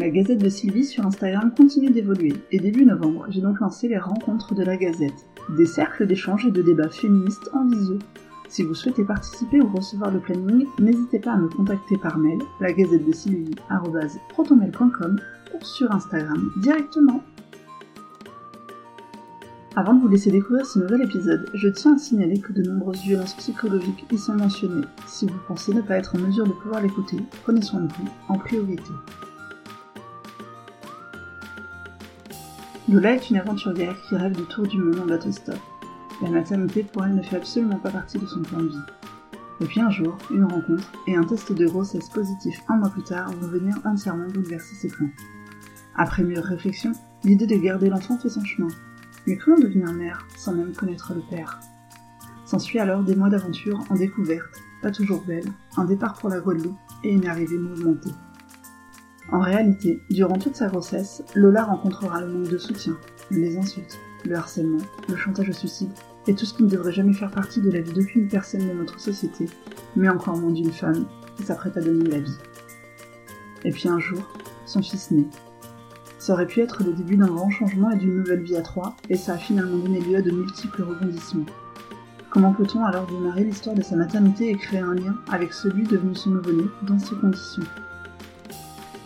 La Gazette de Sylvie sur Instagram continue d'évoluer, et début novembre, j'ai donc lancé les rencontres de la Gazette, des cercles d'échange et de débats féministes en visio. Si vous souhaitez participer ou recevoir le planning, n'hésitez pas à me contacter par mail, la gazette de ou sur Instagram directement. Avant de vous laisser découvrir ce nouvel épisode, je tiens à signaler que de nombreuses violences psychologiques y sont mentionnées. Si vous pensez ne pas être en mesure de pouvoir l'écouter, prenez soin de vous en priorité. Lola est une aventurière qui rêve du tour du monde en bateau stop. La maternité pour elle ne fait absolument pas partie de son plan de vie. Et puis un jour, une rencontre et un test de grossesse positif un mois plus tard vont venir entièrement bouleverser ses plans. Après mûre réflexion, l'idée de garder l'enfant fait son chemin. Mais comment devenir mère sans même connaître le père? S'ensuit alors des mois d'aventure en découverte, pas toujours belle, un départ pour la Guadeloupe et une arrivée mouvementée. En réalité, durant toute sa grossesse, Lola rencontrera le manque de soutien, les insultes, le harcèlement, le chantage au suicide et tout ce qui ne devrait jamais faire partie de la vie d'aucune personne de notre société, mais encore moins d'une femme qui s'apprête à donner la vie. Et puis un jour, son fils naît, ça aurait pu être le début d'un grand changement et d'une nouvelle vie à trois, et ça a finalement donné lieu à de multiples rebondissements. Comment peut-on alors démarrer l'histoire de sa maternité et créer un lien avec celui devenu son nouveau-né dans ces conditions?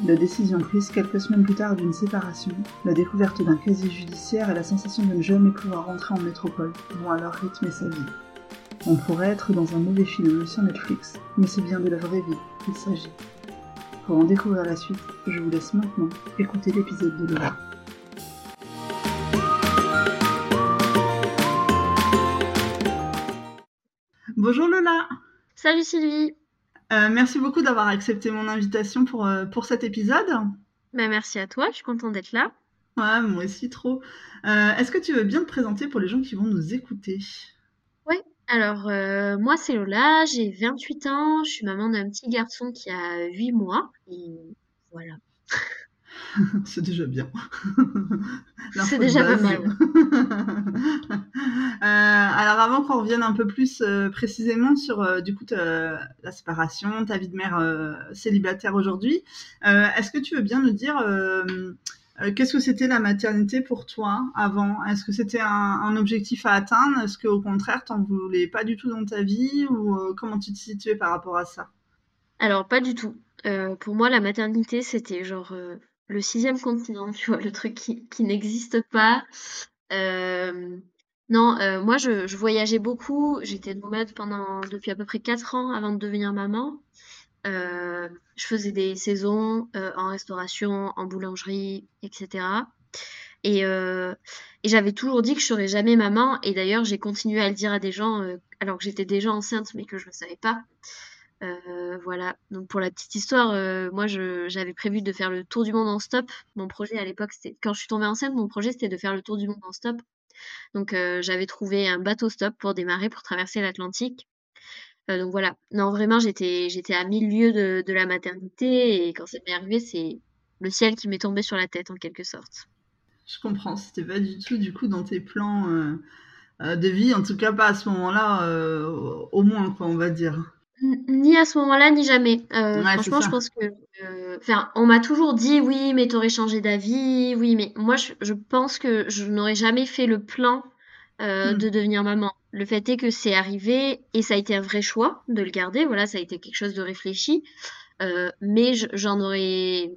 La décision prise quelques semaines plus tard d'une séparation, la découverte d'un casier judiciaire et la sensation de ne jamais pouvoir rentrer en métropole vont alors rythmer sa vie. On pourrait être dans un mauvais film sur Netflix, mais c'est bien de la vraie vie qu'il s'agit. Pour en découvrir la suite, je vous laisse maintenant écouter l'épisode de Lola. Bonjour Lola Salut Sylvie euh, Merci beaucoup d'avoir accepté mon invitation pour, euh, pour cet épisode. Bah, merci à toi, je suis contente d'être là. Ouais, moi aussi trop. Euh, est-ce que tu veux bien te présenter pour les gens qui vont nous écouter? Alors, euh, moi, c'est Lola, j'ai 28 ans, je suis maman d'un petit garçon qui a 8 mois, et voilà. c'est déjà bien. c'est déjà pas mal. euh, alors, avant qu'on revienne un peu plus euh, précisément sur, euh, du coup, la séparation, ta vie de mère célibataire aujourd'hui, est-ce que tu veux bien nous dire qu'est-ce que c'était la maternité pour toi avant? Est-ce que c'était un, objectif à atteindre? Est-ce qu'au contraire, t'en voulais pas du tout dans ta vie? Ou comment tu te situais par rapport à ça? Alors, pas du tout. Euh, pour moi, la maternité, c'était genre le sixième continent, tu vois, le truc qui, n'existe pas. non, moi, je, voyageais beaucoup. J'étais nomade pendant depuis à peu près 4 ans avant de devenir maman. Euh, je faisais des saisons euh, en restauration, en boulangerie, etc. Et, euh, et j'avais toujours dit que je serais jamais maman. Et d'ailleurs, j'ai continué à le dire à des gens alors que j'étais déjà enceinte, mais que je ne savais pas. Voilà. Donc pour la petite histoire, moi j'avais prévu de faire le tour du monde en stop. Mon projet à l'époque, c'était quand je suis tombée enceinte, mon projet c'était de faire le tour du monde en stop. Donc j'avais trouvé un bateau stop pour démarrer pour traverser l'Atlantique. Euh, donc voilà. Non, vraiment, j'étais, à mille lieues de, de la maternité et quand ça m'est arrivé, c'est le ciel qui m'est tombé sur la tête en quelque sorte. Je comprends. C'était pas du tout du coup dans tes plans euh, euh, de vie, en tout cas pas à ce moment-là, au moins quoi, on va dire. Ni à ce moment-là, ni jamais. franchement, je pense que. Enfin, on m'a toujours dit oui, mais t'aurais changé d'avis, oui, mais moi, je, je pense que je n'aurais jamais fait le plan hmm. de devenir maman. Le fait est que c'est arrivé et ça a été un vrai choix de le garder. Voilà, ça a été quelque chose de réfléchi. Euh, mais j'en aurais.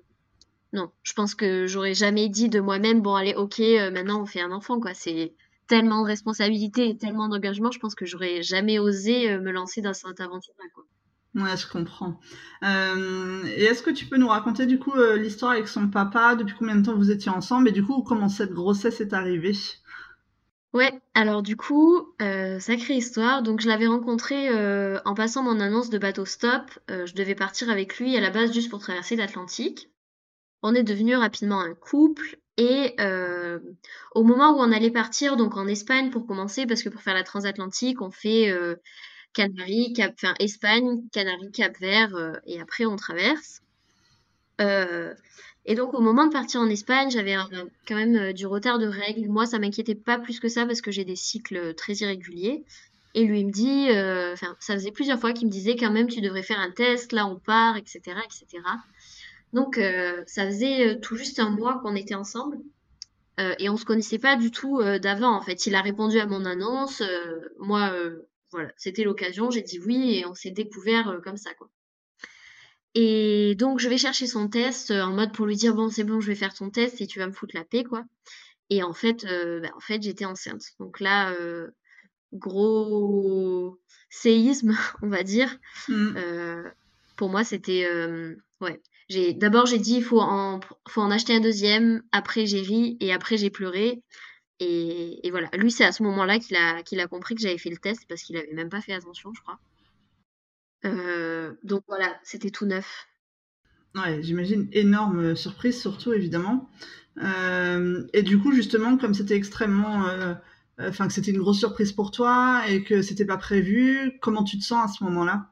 Non, je pense que j'aurais jamais dit de moi-même bon, allez, ok, euh, maintenant on fait un enfant, quoi. C'est tellement de responsabilité et tellement d'engagement. Je pense que j'aurais jamais osé euh, me lancer dans cette aventure-là. Ouais, je comprends. et est-ce que tu peux nous raconter du coup l'histoire avec son papa, depuis combien de temps vous étiez ensemble? Et du coup comment cette grossesse est arrivée? Ouais, alors du coup, euh, sacrée histoire. Donc je l'avais rencontré euh, en passant mon annonce de bateau stop. Euh, je devais partir avec lui à la base juste pour traverser l'Atlantique. On est devenu rapidement un couple et au moment où on allait partir, donc en Espagne pour commencer, parce que pour faire la transatlantique, on fait Canaries, Cap, enfin Espagne, Canaries, Cap Vert et après on traverse. Et donc, au moment de partir en Espagne, j'avais quand même euh, du retard de règles. Moi, ça m'inquiétait pas plus que ça parce que j'ai des cycles très irréguliers. Et lui, il me dit, euh, enfin, ça faisait plusieurs fois qu'il me disait quand même, tu devrais faire un test, là, on part, etc., etc. Donc, ça faisait tout juste un mois qu'on était ensemble. et on se connaissait pas du tout d'avant, en fait. Il a répondu à mon annonce. moi, voilà, c'était l'occasion. J'ai dit oui et on s'est découvert comme ça, quoi. Et donc, je vais chercher son test en mode pour lui dire bon, c'est bon, je vais faire ton test et tu vas me foutre la paix, quoi. Et en fait, bah, en fait, j'étais enceinte. Donc là, gros séisme, on va dire. Mmh. pour moi, c'était ouais. J'ai d'abord j'ai dit faut en faut en acheter un deuxième. Après j'ai ri et après j'ai pleuré. Et, et, voilà. Lui, c'est à ce moment-là qu'il a qu'il a compris que j'avais fait le test parce qu'il avait même pas fait attention, je crois. Euh, donc voilà, c'était tout neuf. Ouais, j'imagine énorme euh, surprise, surtout évidemment. Euh, et du coup, justement, comme c'était extrêmement, enfin que c'était une grosse surprise pour toi et que c'était pas prévu, comment tu te sens à ce moment-là?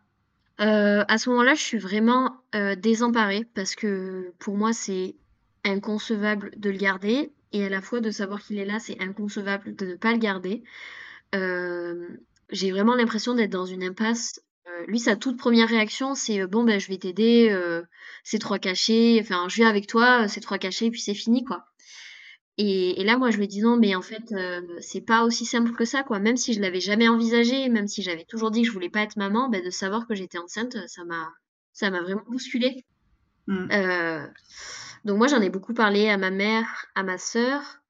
À ce moment-là, je suis vraiment désemparée parce que pour moi, c'est inconcevable de le garder et à la fois de savoir qu'il est là, c'est inconcevable de ne pas le garder. j'ai vraiment l'impression d'être dans une impasse euh, lui, sa toute première réaction, c'est euh, bon, ben, je vais t'aider, euh, c'est trois cachets, enfin, je viens avec toi, c'est trois cachets, puis c'est fini, quoi. Et, là, moi, je lui dis non, mais en fait, c'est pas aussi simple que ça, quoi. Même si je l'avais jamais envisagé, même si j'avais toujours dit que je voulais pas être maman, ben, de savoir que j'étais enceinte, ça m'a, ça m'a vraiment bousculé. Mmh. donc moi, j'en ai beaucoup parlé à ma mère, à ma sœur.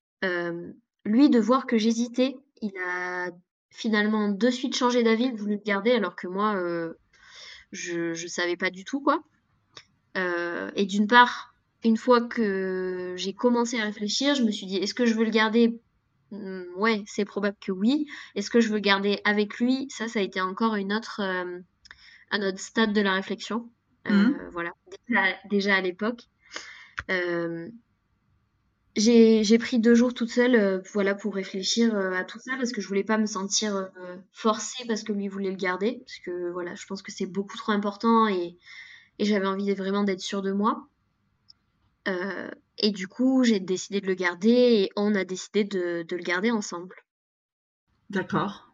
lui, de voir que j'hésitais, il a finalement de suite changé d'avis, voulu le garder, alors que moi, euh, je ne savais pas du tout, quoi. Euh, et d'une part, une fois que j'ai commencé à réfléchir, je me suis dit, est-ce que je veux le garder? Hmm, Ouais, c'est probable que oui. Est-ce que je veux le garder avec lui? Ça, ça a été encore une autre, euh, un autre stade de la réflexion. Mmh. Voilà, déjà, à l'époque j'ai pris deux jours toute seule euh, voilà, pour réfléchir euh, à tout ça parce que je voulais pas me sentir euh, forcée parce que lui voulait le garder. Parce que voilà, je pense que c'est beaucoup trop important et, et j'avais envie vraiment d'être sûre de moi. Et du coup, j'ai décidé de le garder et on a décidé de, de le garder ensemble. D'accord.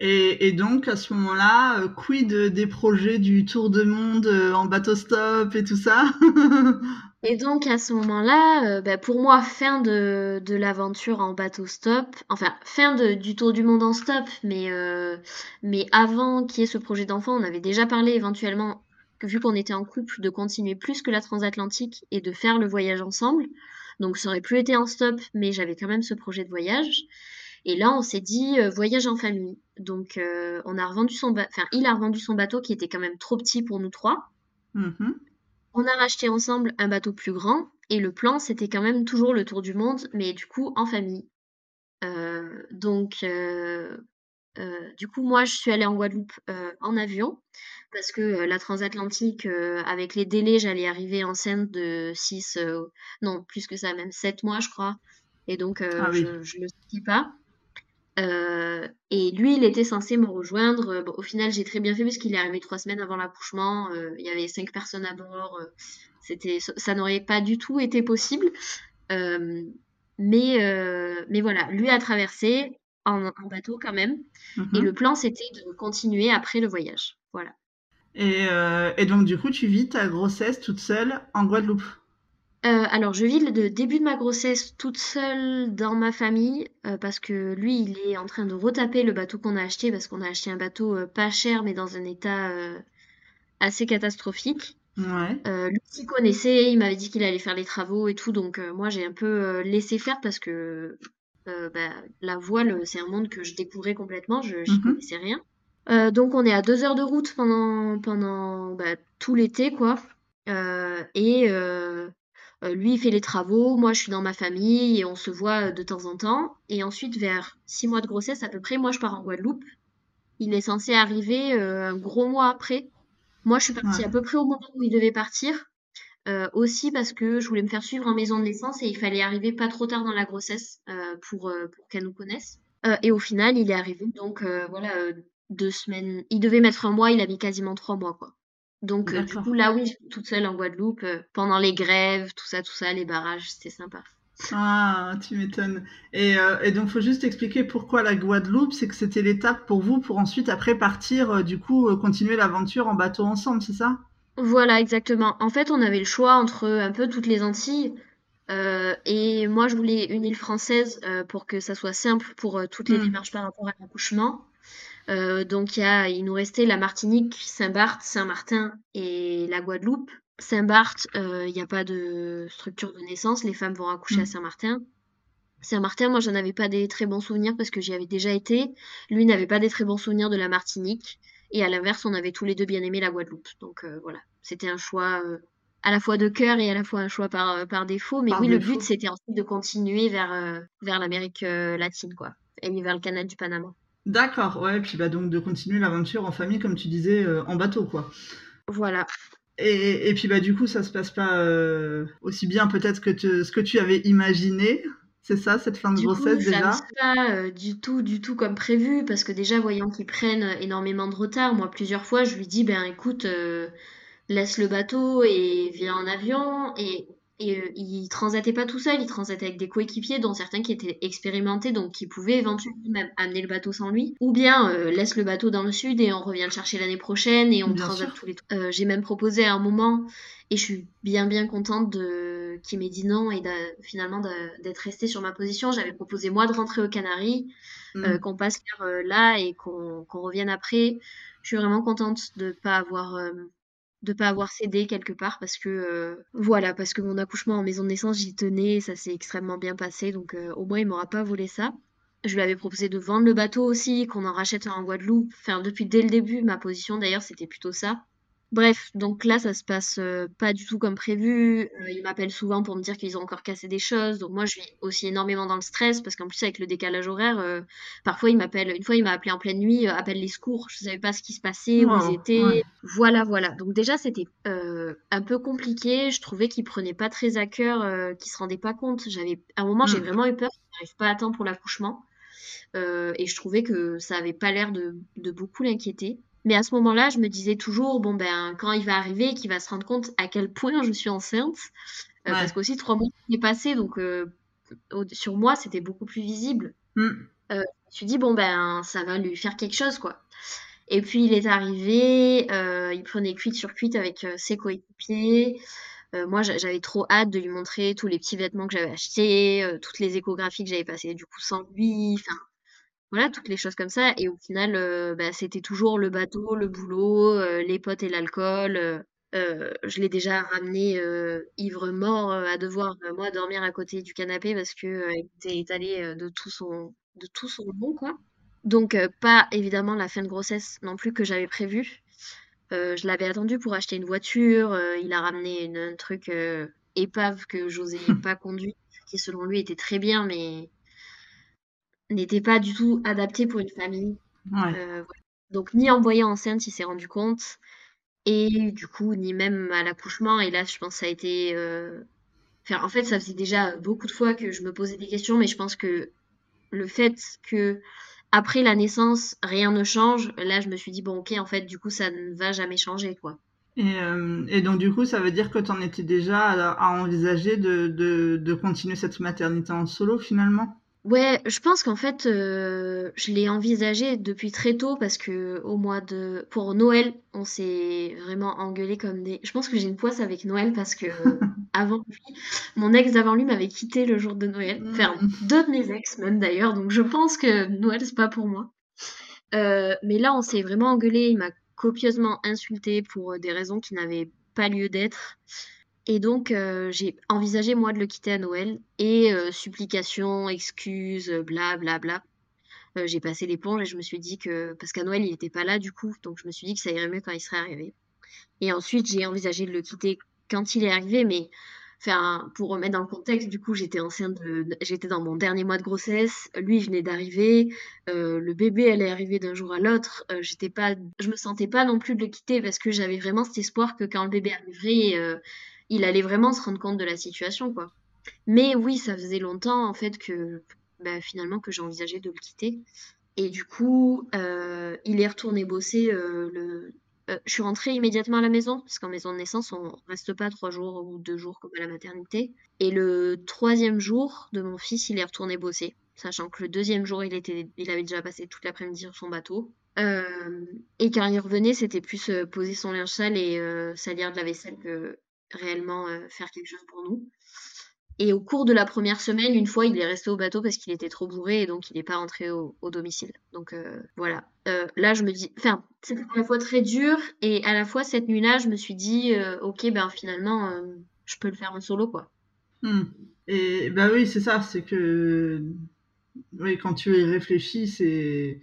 Et, et, donc, à ce moment-là, quid des projets du tour de monde en bateau stop et tout ça Et donc à ce moment-là, euh, bah, pour moi, fin de, de l'aventure en bateau stop, enfin fin de, du tour du monde en stop, mais, euh, mais avant qu'il y ait ce projet d'enfant, on avait déjà parlé éventuellement, vu qu'on était en couple, de continuer plus que la transatlantique et de faire le voyage ensemble. Donc ça aurait plus été en stop, mais j'avais quand même ce projet de voyage. Et là, on s'est dit euh, voyage en famille. Donc on a revendu son, enfin il a revendu son bateau qui était quand même trop petit pour nous trois. Mmh on a racheté ensemble un bateau plus grand et le plan c'était quand même toujours le tour du monde, mais du coup en famille. Euh, donc euh, euh, du coup moi je suis allée en Guadeloupe en avion parce que la transatlantique avec les délais j'allais arriver enceinte de 6 non plus que ça même 7 mois je crois et donc ah je, ne le sais pas. Euh, et lui, il était censé me rejoindre. au final, j'ai très bien fait parce qu'il est arrivé trois semaines avant l'accouchement. Euh, il y avait cinq personnes à bord. Euh, c'était, ça n'aurait pas du tout été possible. mais, mais voilà, lui a traversé en, bateau quand même. Mhm. Et le plan, c'était de continuer après le voyage. Voilà. Et, et donc, du coup, tu vis ta grossesse toute seule en Guadeloupe euh, alors, je vis le début de ma grossesse toute seule dans ma famille euh, parce que lui, il est en train de retaper le bateau qu'on a acheté parce qu'on a acheté un bateau euh, pas cher mais dans un état assez catastrophique. Ouais. lui il connaissait, il m'avait dit qu'il allait faire les travaux et tout, donc moi j'ai un peu laissé faire parce que bah, la voile, c'est un monde que je découvrais complètement, je n'y mhm. connaissais rien. Donc on est à deux heures de route pendant, pendant bah, tout l'été, quoi. et euh, lui, il fait les travaux, moi, je suis dans ma famille et on se voit euh, de temps en temps. Et ensuite, vers six mois de grossesse à peu près, moi, je pars en Guadeloupe. Il est censé arriver euh, un gros mois après. Moi, je suis partie à peu près au moment où il devait partir. aussi parce que je voulais me faire suivre en maison de naissance et il fallait arriver pas trop tard dans la grossesse pour, pour qu'elle nous connaisse. et au final, il est arrivé donc voilà deux semaines. Il devait mettre un mois, il a mis quasiment trois mois quoi. Donc, euh, du coup, là, oui, toute seule en Guadeloupe, euh, pendant les grèves, tout ça, tout ça, les barrages, c'était sympa. Ah, tu m'étonnes. Et, euh, et, donc, faut juste expliquer pourquoi la Guadeloupe, c'est que c'était l'étape pour vous pour ensuite, après, partir, du coup, continuer l'aventure en bateau ensemble, c'est ça? Voilà, exactement. En fait, on avait le choix entre un peu toutes les Antilles. euh, et moi, je voulais une île française euh, pour que ça soit simple pour euh, toutes les Hmm, démarches par rapport à l'accouchement. Euh, donc, il y a, il nous restait la Martinique, Saint-Barth, Saint-Martin et la Guadeloupe. Saint-Barth, euh, il n'y a pas de structure de naissance. Les femmes vont accoucher à hmm. Saint-Martin. Saint-Martin, moi, j'en avais pas des très bons souvenirs parce que j'y avais déjà été. Lui n'avait pas des très bons souvenirs de la Martinique. Et à l'inverse, on avait tous les deux bien aimé la Guadeloupe. Donc euh, voilà, c'était un choix à la fois de cœur et à la fois un choix par, par défaut. Mais Par oui, le but, c'était ensuite de continuer vers, vers l'Amérique latine, quoi. Et vers le canal du Panama. D'accord, ouais, puis bah donc de continuer l'aventure en famille, comme tu disais, euh, en bateau, quoi. Voilà. Et, et puis bah du coup, ça se passe pas euh, aussi bien peut-être que te- ce que tu avais imaginé. C'est ça, cette fin de Du coup, grossesse ça ne déjà? se fait pas euh, du tout, du tout comme prévu, parce que déjà, voyant qu'ils prennent énormément de retard, moi, plusieurs fois, je lui dis, ben écoute, laisse le bateau et viens en avion. Et, et euh, il transitait pas tout seul, il transitait avec des coéquipiers, dont certains qui étaient expérimentés, donc qui pouvaient éventuellement même amener le bateau sans lui. Ou bien euh, laisse le bateau dans le sud et on revient le chercher l'année prochaine et on Bien sûr. tous les trois. Euh, j'ai même proposé à un moment, et je suis bien bien contente de qu'il m'ait dit non et finalement d'être resté sur ma position. J'avais proposé moi de rentrer aux Canaries, euh, Hmm. qu'on passe euh, là et qu'on qu'on revienne après. Je suis vraiment contente de pas avoir euh, de pas avoir cédé quelque part parce que euh, voilà parce que mon accouchement en maison de naissance j'y tenais ça s'est extrêmement bien passé donc euh, au moins il m'aura pas volé ça. Je lui avais proposé de vendre le bateau aussi, qu'on en rachète en Guadeloupe. Enfin, depuis dès le début, ma position d'ailleurs, c'était plutôt ça. Bref, donc là, ça se passe euh, pas du tout comme prévu. Euh, ils m'appellent souvent pour me dire qu'ils ont encore cassé des choses. Donc moi, je suis aussi énormément dans le stress parce qu'en plus, avec le décalage horaire, euh, parfois, ils m'appellent. Une fois, il m'a appelé en pleine nuit, appelle les secours. Je savais pas ce qui se passait, où ils ouais. étaient. Voilà, voilà. Donc déjà, c'était un peu compliqué. Je trouvais qu'ils prenaient pas très à cœur, qu'ils se rendaient pas compte. J'avais, à un moment, j'ai Hmm. vraiment eu peur qu'ils n'arrivent pas à temps pour l'accouchement. Et je trouvais que ça avait pas l'air de, de beaucoup l'inquiéter. Mais à ce moment-là, je me disais toujours, bon ben, quand il va arriver, qu'il va se rendre compte à quel point je suis enceinte, euh, parce qu'aussi trois mois est passé, donc euh, sur moi, c'était beaucoup plus visible. Hmm. Euh, je me suis dit, bon ben, ça va lui faire quelque chose, quoi. Et puis il est arrivé, il prenait cuite sur cuite avec ses coéquipiers. Euh, moi, j'a- j'avais trop hâte de lui montrer tous les petits vêtements que j'avais achetés, euh, toutes les échographies que j'avais passées du coup sans lui. Enfin, voilà, toutes les choses comme ça. Et au final, euh, bah, c'était toujours le bateau, le boulot, euh, les potes et l'alcool. euh, je l'ai déjà ramené ivre mort euh, à devoir moi dormir à côté du canapé parce que il était étalé de tout son de tout son long quoi. Donc pas évidemment la fin de grossesse non plus que j'avais prévu. Euh, je l'avais attendu pour acheter une voiture. il a ramené une- un truc épave que j'osais pas conduire, qui selon lui était très bien, mais n'était pas du tout adapté pour une famille. Ouais. Euh, voilà. Donc ni en me voyant enceinte, il s'est rendu compte, et du coup, ni même à l'accouchement. Et là, je pense que ça a été... euh, Enfin, en fait, ça faisait déjà beaucoup de fois que je me posais des questions, mais je pense que le fait que après la naissance, rien ne change, là, je me suis dit, bon, ok, en fait, du coup, ça ne va jamais changer, quoi. Et, euh, et donc du coup, ça veut dire que tu en étais déjà à, à envisager de, de, de continuer cette maternité en solo finalement? Ouais, je pense qu'en fait, euh, je l'ai envisagé depuis très tôt parce que au mois de... Pour Noël, on s'est vraiment engueulé comme des... Je pense que j'ai une poisse avec Noël parce que avant lui, mon ex d'avant lui m'avait quitté le jour de Noël. Enfin, deux de mes ex même d'ailleurs, donc je pense que Noël, c'est pas pour moi. Euh, mais là, on s'est vraiment engueulé. Il m'a copieusement insulté pour euh, des raisons qui n'avaient pas lieu d'être. Et donc, euh, j'ai envisagé, moi, de le quitter à Noël. Et euh, supplications, excuses, bla bla bla. Euh, j'ai passé l'éponge et je me suis dit que... Parce qu'à Noël, il n'était pas là, du coup. Donc, je me suis dit que ça irait mieux quand il serait arrivé. Et ensuite, j'ai envisagé de le quitter quand il est arrivé. Mais, enfin, pour remettre dans le contexte, du coup, j'étais enceinte de... J'étais dans mon dernier mois de grossesse. Lui, il venait d'arriver. Le bébé, elle est arrivée d'un jour à l'autre. J'étais pas... Je me sentais pas non plus de le quitter parce que j'avais vraiment cet espoir que quand le bébé arriverait... il allait vraiment se rendre compte de la situation, quoi. Mais oui, ça faisait longtemps, en fait, que bah, finalement, que j'ai envisagé de le quitter. Et du coup, euh, il est retourné bosser euh, euh, je suis rentrée immédiatement à la maison, parce qu'en maison de naissance, on reste pas trois jours ou deux jours comme à la maternité. Et le troisième jour de mon fils, il est retourné bosser. sachant que le deuxième jour, il, était, il avait déjà passé toute l'après-midi sur son bateau. et quand il revenait, c'était plus poser son linge sale et salir de la vaisselle que réellement faire quelque chose pour nous. Et au cours de la première semaine, une fois, il est resté au bateau parce qu'il était trop bourré et donc il n'est pas rentré au, domicile. Donc euh, voilà. Euh, là, je me dis, enfin, c'était à la fois très dur et à la fois cette nuit-là, je me suis dit, euh, ok, ben finalement, je peux le faire en solo, quoi. Hmm. Et bah oui, c'est ça, c'est que oui, quand tu y réfléchis, c'est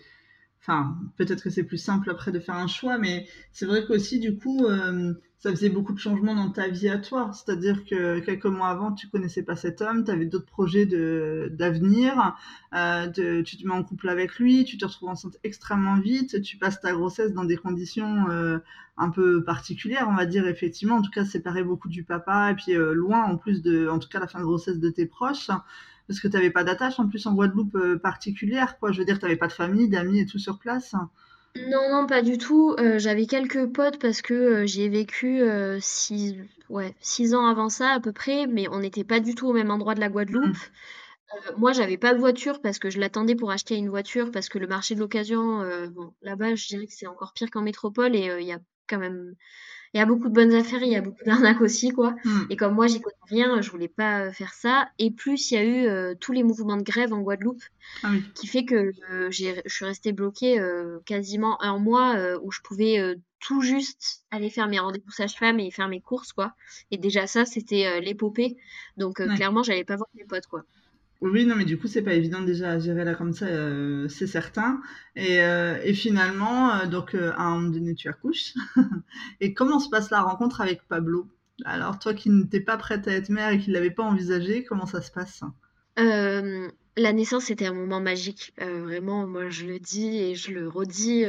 Enfin, peut-être que c'est plus simple après de faire un choix, mais c'est vrai qu'aussi, du coup, euh, ça faisait beaucoup de changements dans ta vie à toi. C'est-à-dire que quelques mois avant, tu connaissais pas cet homme, tu avais d'autres projets d'avenir, euh, tu te mets en couple avec lui, tu te retrouves enceinte extrêmement vite, tu passes ta grossesse dans des conditions euh, un peu particulières, on va dire, effectivement. En tout cas, séparé beaucoup du papa, et puis loin, en plus de, en tout cas, la fin de grossesse de tes proches parce que tu n'avais pas d'attache en plus en Guadeloupe euh, particulière, quoi. Je veux dire, tu n'avais pas de famille, d'amis et tout sur place. Non, non, pas du tout. Euh, j'avais quelques potes parce que euh, j'ai vécu six, ouais, six ans avant ça à peu près, mais on n'était pas du tout au même endroit de la Guadeloupe. Mmh. moi, j'avais pas de voiture parce que je l'attendais pour acheter une voiture parce que le marché de l'occasion, bon, là-bas, je dirais que c'est encore pire qu'en métropole et il y a quand même il y a beaucoup de bonnes affaires, il y a beaucoup d'arnaques aussi, quoi. Hmm. Et comme moi, j'y connais rien, je voulais pas euh, faire ça. Et plus, il y a eu euh, tous les mouvements de grève en Guadeloupe, ah qui fait que euh, je suis restée bloquée quasiment un mois où je pouvais tout juste aller faire mes rendez-vous sage-femme et faire mes courses, quoi. Et déjà ça, c'était l'épopée. Donc clairement, j'allais pas voir mes potes, quoi. Oui, non, mais du coup, c'est pas évident déjà à gérer là comme ça, euh, c'est certain. Et, euh, finalement, euh, donc, à un moment donné, tu accouches. et comment se passe la rencontre avec Pablo? Alors, toi qui n'étais pas prête à être mère et qui l'avais pas envisagé, comment ça se passe? La naissance, c'était un moment magique. vraiment, moi, je le dis et je le redis.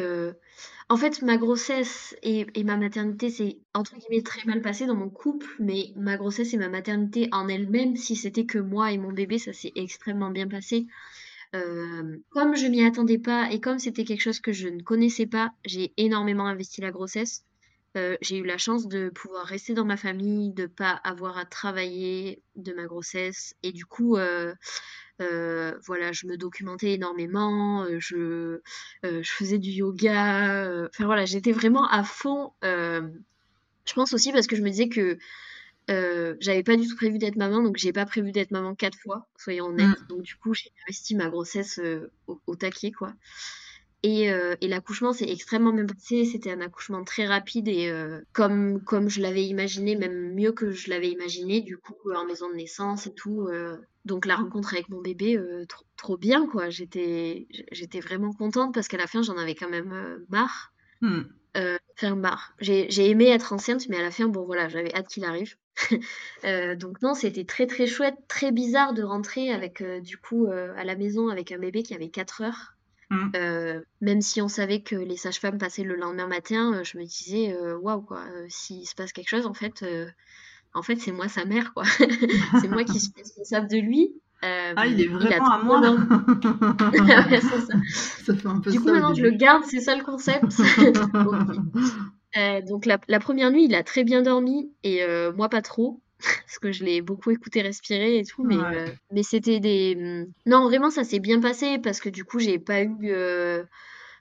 En fait, ma grossesse et, ma maternité, c'est entre guillemets très mal passé dans mon couple, mais ma grossesse et ma maternité en elle-même, si c'était que moi et mon bébé, ça s'est extrêmement bien passé. Euh, comme je m'y attendais pas et comme c'était quelque chose que je ne connaissais pas, j'ai énormément investi la grossesse. Euh, j'ai eu la chance de pouvoir rester dans ma famille, de pas avoir à travailler de ma grossesse et du coup, euh, euh, voilà, je me documentais énormément, je, je faisais du yoga. Enfin voilà, j'étais vraiment à fond. je pense aussi parce que je me disais que j'avais pas du tout prévu d'être maman, donc j'ai pas prévu d'être maman quatre fois, soyons honnêtes. Mmh. Donc du coup, j'ai investi ma grossesse au, au, taquet, quoi. Euh, et, l'accouchement s'est extrêmement bien passé. C'était un accouchement très rapide et euh, comme, comme je l'avais imaginé, même mieux que je l'avais imaginé, du coup, en maison de naissance et tout. Euh. donc la rencontre avec mon bébé, trop, bien, quoi. J'étais, j'étais vraiment contente parce qu'à la fin, j'en avais quand même marre. Hmm. Enfin, marre. J'ai, aimé être enceinte, mais à la fin, bon, voilà, j'avais hâte qu'il arrive. donc non, c'était très très chouette, très bizarre de rentrer avec, du coup, à la maison avec un bébé qui avait 4 heures. Mmh. Euh, même si on savait que les sages-femmes passaient le lendemain matin, euh, je me disais euh, waouh quoi, s'il se passe quelque chose en fait, en fait c'est moi sa mère quoi, c'est moi qui suis responsable de lui. ah il est vraiment à moi. ça. fait un peu du coup maintenant je le garde, c'est ça le concept. donc la, la, première nuit il a très bien dormi et moi pas trop. Parce que je l'ai beaucoup écouté respirer et tout, mais, euh, mais c'était des... Mmh, non, vraiment, ça s'est bien passé, parce que du coup, j'ai pas eu... Euh,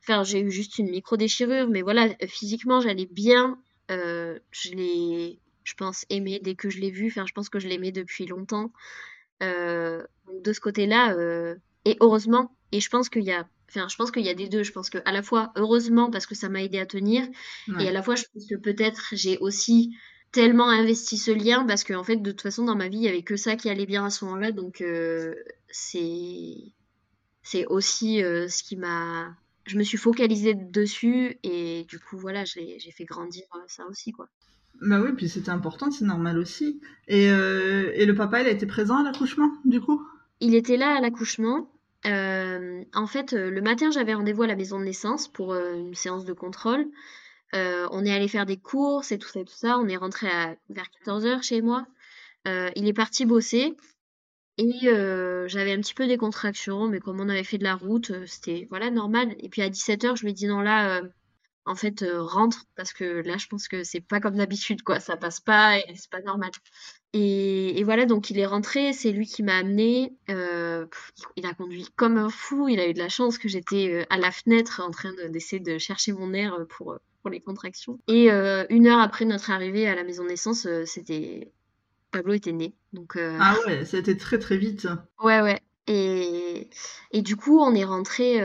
enfin, j'ai eu juste une micro-déchirure, mais voilà, physiquement, j'allais bien. Euh, je l'ai, je pense, aimé dès que je l'ai vu. Enfin, je pense que je l'aimais depuis longtemps. de ce côté-là, et heureusement, et je pense qu'il y a Enfin, je pense qu'il y a des deux. Je pense que à la fois, heureusement, parce que ça m'a aidé à tenir, et à la fois, je pense que peut-être j'ai aussi tellement investi ce lien parce qu'en en fait, de toute façon, dans ma vie, il y avait que ça qui allait bien à ce moment-là. Donc, euh, c'est c'est aussi euh, ce qui m'a. Je me suis focalisée dessus et du coup, voilà, j'ai fait grandir euh, ça aussi, quoi. Bah oui, puis c'était important, c'est normal aussi. Et, et, le papa, il a été présent à l'accouchement, du coup? Il était là à l'accouchement. en fait, le matin, j'avais rendez-vous à la maison de naissance pour une séance de contrôle. Euh, on est allé faire des courses et tout ça et tout ça. On est rentré vers 14h chez moi. Euh, il est parti bosser. Et euh, j'avais un petit peu des contractions, mais comme on avait fait de la route, c'était voilà normal. Et puis à 17h, je lui ai dit non là, en fait, rentre parce que là, je pense que c'est pas comme d'habitude, quoi. Ça passe pas et c'est pas normal. Et, voilà, donc il est rentré, c'est lui qui m'a amené. il a conduit comme un fou. Il a eu de la chance que j'étais à la fenêtre en train d'essayer de, chercher mon air pour, pour les contractions. Et une heure après notre arrivée à la maison de naissance, c'était Pablo était né. Donc, Ah ouais, ça a été très très vite. Ouais, ouais. Et, et du coup, on est rentré.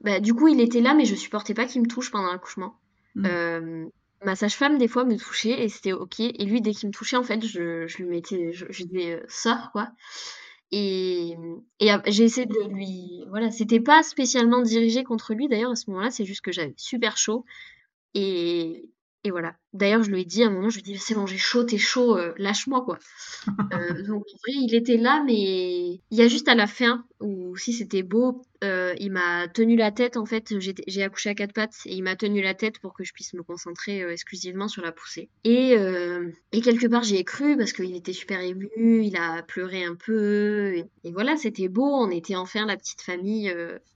Bah, du coup, il était là, mais je supportais pas qu'il me touche pendant l'accouchement. Mmh. ma sage-femme, des fois, me touchait et c'était ok. Et lui, dès qu'il me touchait, en fait, je, je lui mettais. Je, je disais sors, quoi. Et, et j'ai essayé de lui. Voilà, c'était pas spécialement dirigé contre lui d'ailleurs à ce moment-là, c'est juste que j'avais super chaud. Et, et voilà. D'ailleurs, je lui ai dit à un moment, je lui ai dit, c'est bon, j'ai chaud, t'es chaud, euh, lâche-moi, quoi. Euh, donc, en vrai, il était là, mais il y a juste à la fin, où si c'était beau, euh, il m'a tenu la tête, en fait, j'ai accouché à quatre pattes, et il m'a tenu la tête pour que je puisse me concentrer exclusivement sur la poussée. Et, et quelque part, j'y ai cru, parce qu'il était super ému, il a pleuré un peu, et, voilà, c'était beau, on était enfin la petite famille.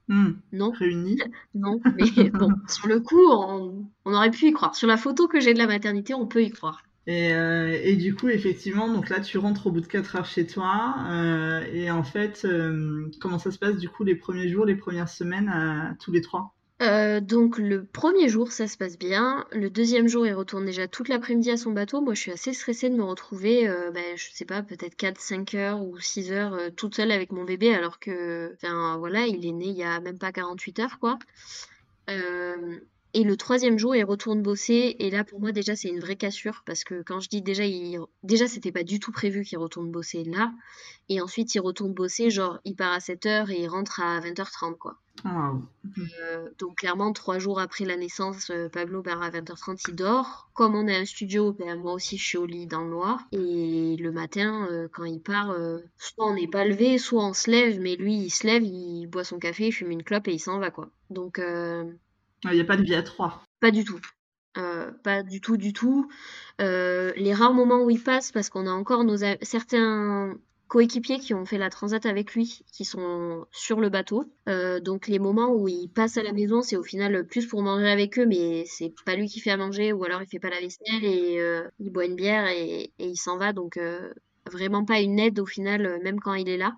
Mmh. non. Réunie. non, mais bon, sur le coup, on, on aurait pu y croire. Sur la photo que j'ai de la maternité, on peut y croire. Et, euh, et, du coup, effectivement, donc là, tu rentres au bout de 4 heures chez toi. Euh, et en fait, euh, comment ça se passe du coup les premiers jours, les premières semaines, tous les trois? Donc le premier jour, ça se passe bien. Le deuxième jour, il retourne déjà toute l'après-midi à son bateau. Moi, je suis assez stressée de me retrouver, ben, je sais pas, peut-être 4-5 heures ou 6 heures toute seule avec mon bébé, alors que, enfin, voilà, il est né il y a même pas 48 heures, quoi. Et le troisième jour, il retourne bosser. Et là, pour moi, déjà, c'est une vraie cassure. Parce que quand je dis déjà, il... déjà c'était pas du tout prévu qu'il retourne bosser là. Et ensuite, il retourne bosser, genre, il part à 7h et il rentre à 20h30, quoi. Euh, donc, clairement, trois jours après la naissance, euh, Pablo part à 20h30, il dort. Comme on a un studio, ben, moi aussi, je suis au lit dans le noir. Et le matin, euh, quand il part, soit on n'est pas levé, soit on se lève. Mais lui, il se lève, il boit son café, il fume une clope et il s'en va, quoi. Donc. Il n'y a pas de vie à trois. Pas du tout. Euh, pas du tout, du tout. Euh, les rares moments où il passe, parce qu'on a encore nos certains coéquipiers qui ont fait la transat avec lui, qui sont sur le bateau. Euh, donc les moments où il passe à la maison, c'est au final plus pour manger avec eux, mais c'est pas lui qui fait à manger, ou alors il fait pas la vaisselle et il boit une bière et, et il s'en va. Donc vraiment pas une aide au final, même quand il est là.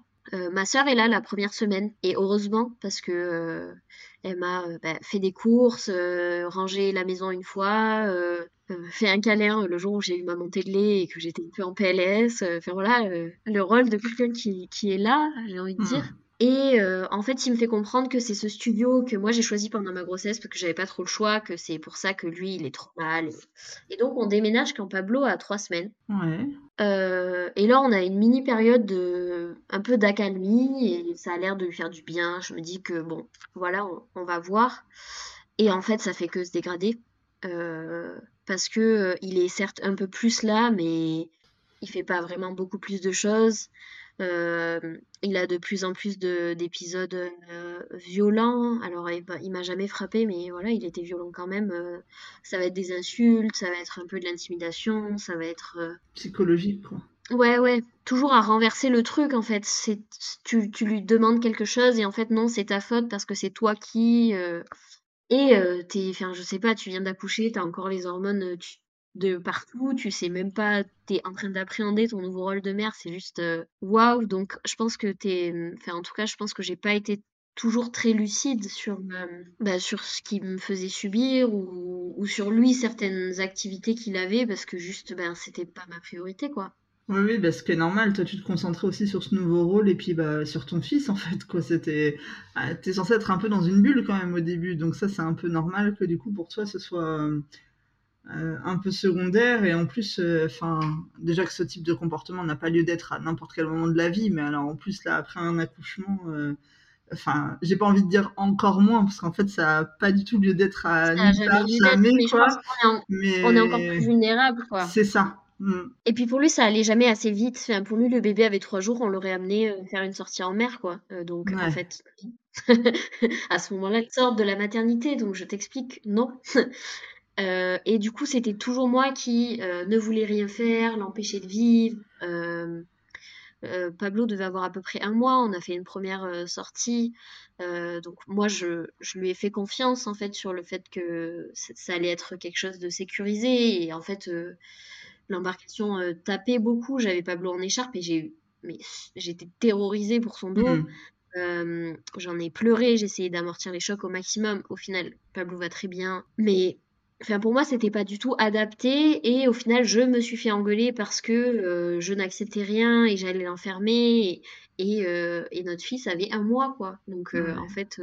ma sœur est là la première semaine et heureusement parce que elle m'a euh, bah, fait des courses, euh, rangé la maison une fois, euh, fait un câlin le jour où j'ai eu ma montée de lait et que j'étais un peu en PLS. Enfin voilà, le rôle de quelqu'un qui, qui, est là, j'ai envie de dire. Mmh. Et en fait, il me fait comprendre que c'est ce studio que moi j'ai choisi pendant ma grossesse parce que j'avais pas trop le choix, que c'est pour ça que lui il est trop mal. Et donc on déménage quand Pablo a trois semaines. Ouais. Euh, et là, on a une mini période de un peu d'accalmie et ça a l'air de lui faire du bien. Je me dis que bon, voilà, on, va voir. Et en fait, ça fait que se dégrader euh, parce que euh, il est certes un peu plus là, mais il fait pas vraiment beaucoup plus de choses. Euh, il a de plus en plus d'épisodes euh, violents. Alors, il, il m'a jamais frappé, mais voilà, il était violent quand même. Euh, ça va être des insultes, ça va être un peu de l'intimidation, ça va être. Psychologique, quoi. Ouais, ouais. Toujours à renverser le truc, en fait. C'est, tu, tu lui demandes quelque chose et en fait, non, c'est ta faute parce que c'est toi qui. Et t'es, enfin, je sais pas, tu viens d'accoucher, t'as encore les hormones, tu, de partout, tu sais même pas, tu es en train d'appréhender ton nouveau rôle de mère, c'est juste euh, waouh. Donc je pense que t'es, enfin en tout cas je pense que j'ai pas été toujours très lucide sur, bah, sur ce qu'il me faisait subir ou, sur lui certaines activités qu'il avait parce que juste ben c'était pas ma priorité quoi. Oui, oui, bah, ce qui est normal, toi tu te concentrais aussi sur ce nouveau rôle et puis bah, sur ton fils en fait, quoi. C'était, ah, t'es censé être un peu dans une bulle quand même au début, donc ça c'est un peu normal que du coup pour toi ce soit un peu secondaire et en plus, euh, enfin, déjà que ce type de comportement n'a pas lieu d'être à n'importe quel moment de la vie, mais alors en plus là après un accouchement, euh, enfin, j'ai pas envie de dire encore moins parce qu'en fait ça a pas du tout lieu d'être à jamais, mais quoi. on, est encore plus vulnérable quoi. C'est ça. Mm. Et puis pour lui, ça allait jamais assez vite. Enfin, pour lui, le bébé avait trois jours, on l'aurait amené faire une sortie en mer, quoi. donc en fait, à ce moment-là, il sort de la maternité, donc je t'explique, non. Euh, et du coup, c'était toujours moi qui euh, ne voulais rien faire, l'empêcher de vivre. Euh, Pablo devait avoir à peu près un mois. On a fait une première sortie. donc moi, je, je, lui ai fait confiance en fait sur le fait que ça allait être quelque chose de sécurisé. Et en fait, l'embarcation tapait beaucoup. J'avais Pablo en écharpe et j'ai mais j'étais terrorisée pour son dos. Mmh. J'en ai pleuré, j'ai essayé d'amortir les chocs au maximum. Au final, Pablo va très bien. Mais Enfin, pour moi, c'était pas du tout adapté et au final, je me suis fait engueuler parce que euh, je n'acceptais rien et j'allais l'enfermer et, euh, et, notre fils avait un mois, quoi. Donc, euh, en fait,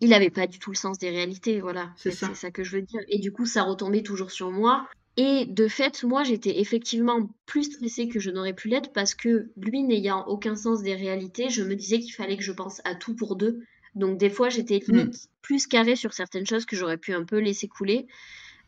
il n'avait pas du tout le sens des réalités, voilà. C'est ça. ça que je veux dire. Et du coup, ça retombait toujours sur moi. Et de fait, moi, j'étais effectivement plus stressée que je n'aurais pu l'être parce que lui, n'ayant aucun sens des réalités, je me disais qu'il fallait que je pense à tout pour deux donc des fois, j'étais mmh. limite plus carrée sur certaines choses que j'aurais pu un peu laisser couler.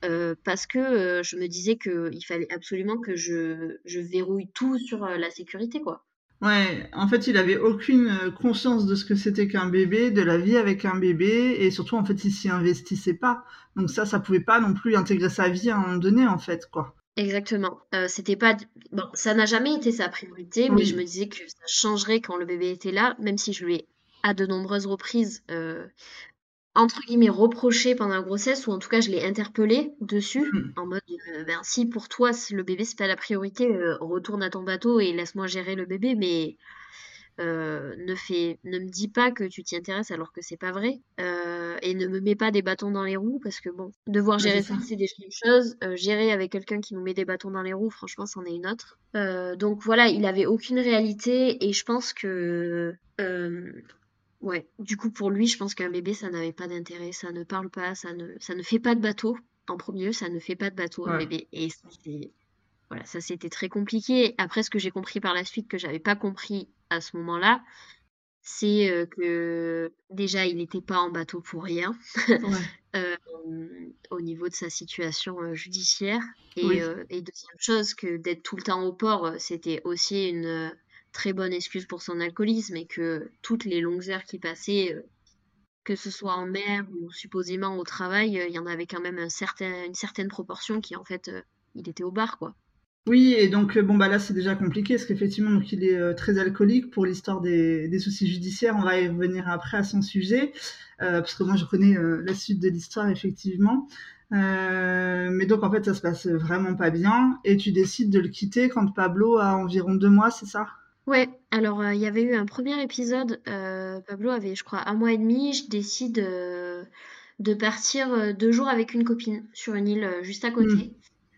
Euh, parce que euh, je me disais qu'il fallait absolument que je, je verrouille tout sur euh, la sécurité, quoi. Ouais, en fait, il avait aucune conscience de ce que c'était qu'un bébé, de la vie avec un bébé, et surtout, en fait, il s'y investissait pas. Donc ça, ça pouvait pas non plus intégrer sa vie à un moment donné, en fait, quoi. Exactement. c'était pas bon, ça n'a jamais été sa priorité, mais je me disais que ça changerait quand le bébé était là, même si je lui ai à de nombreuses reprises, euh, entre guillemets, reproché pendant la grossesse, ou en tout cas, je l'ai interpellé dessus, mmh. en mode, euh, ben, si pour toi, le bébé, c'est pas la priorité, euh, retourne à ton bateau et laisse-moi gérer le bébé, mais ne, fais, ne me dis pas que tu t'y intéresses alors que c'est pas vrai, et ne me mets pas des bâtons dans les roues, parce que bon, devoir gérer ça, c'est des choses, gérer avec quelqu'un qui nous met des bâtons dans les roues, franchement, c'en est une autre. donc voilà, il avait aucune réalité, et je pense que Ouais, du coup pour lui, je pense qu'un bébé, ça n'avait pas d'intérêt, ça ne parle pas, ça ne, ça ne fait pas de bateau. En premier lieu, ça ne fait pas de bateau, un bébé. Et voilà, ça c'était très compliqué. Après, ce que j'ai compris par la suite, que j'avais pas compris à ce moment-là, c'est euh, que déjà, il n'était pas en bateau pour rien. Euh, au niveau de sa situation euh, judiciaire. Et, et deuxième chose, que d'être tout le temps au port, c'était aussi une très bonne excuse pour son alcoolisme et que toutes les longues heures qu'il passait, euh, que ce soit en mer ou supposément au travail, euh, il y en avait quand même une certaine proportion qui en fait, euh, il était au bar quoi. Oui, et donc bon bah là c'est déjà compliqué parce qu'effectivement donc il est très alcoolique pour l'histoire des, des, soucis judiciaires. On va y revenir après à son sujet parce que moi je connais la suite de l'histoire effectivement. mais donc en fait ça se passe vraiment pas bien et tu décides de le quitter quand Pablo a environ deux mois, c'est ça? Ouais, alors euh, il y avait eu un premier épisode, euh, Pablo avait je crois un mois et demi, je décide euh, de partir deux jours avec une copine sur une île juste à côté.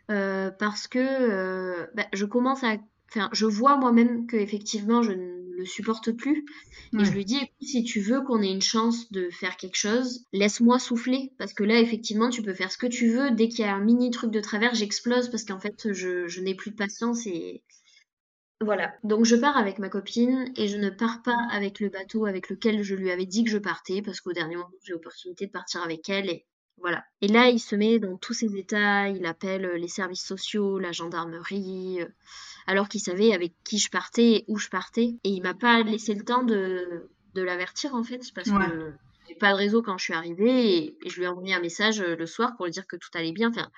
Mmh. parce que bah, je commence à. Enfin, je vois moi-même que effectivement je ne le supporte plus. Et je lui dis, écoute, si tu veux qu'on ait une chance de faire quelque chose, laisse-moi souffler. Parce que là, effectivement, tu peux faire ce que tu veux. Dès qu'il y a un mini truc de travers, j'explose parce qu'en fait, je, je n'ai plus de patience et, voilà, donc je pars avec ma copine et je ne pars pas avec le bateau avec lequel je lui avais dit que je partais parce qu'au dernier moment j'ai l'opportunité de partir avec elle et voilà. Et là il se met dans tous ses états, il appelle les services sociaux, la gendarmerie, euh, alors qu'il savait avec qui je partais et où je partais et il m'a pas laissé le temps de, de l'avertir en fait parce que j'ai pas de réseau quand je suis arrivée et, et, je lui ai envoyé un message euh, le soir pour lui dire que tout allait bien. Enfin,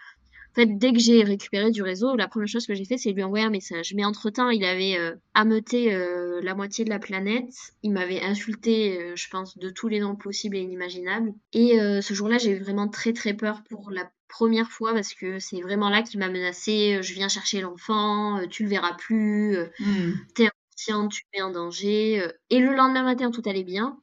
en fait, dès que j'ai récupéré du réseau, la première chose que j'ai fait, c'est lui envoyer un message. Mais entre-temps, il avait euh, ameuté euh, la moitié de la planète. Il m'avait insulté, euh, je pense, de tous les noms possibles et inimaginables. Et ce jour-là, j'ai eu vraiment très très peur pour la première fois parce que c'est vraiment là qu'il m'a menacé. Je viens chercher l'enfant, tu le verras plus, mmh. t'es inconscient, tu es en danger. Et le lendemain matin, tout allait bien.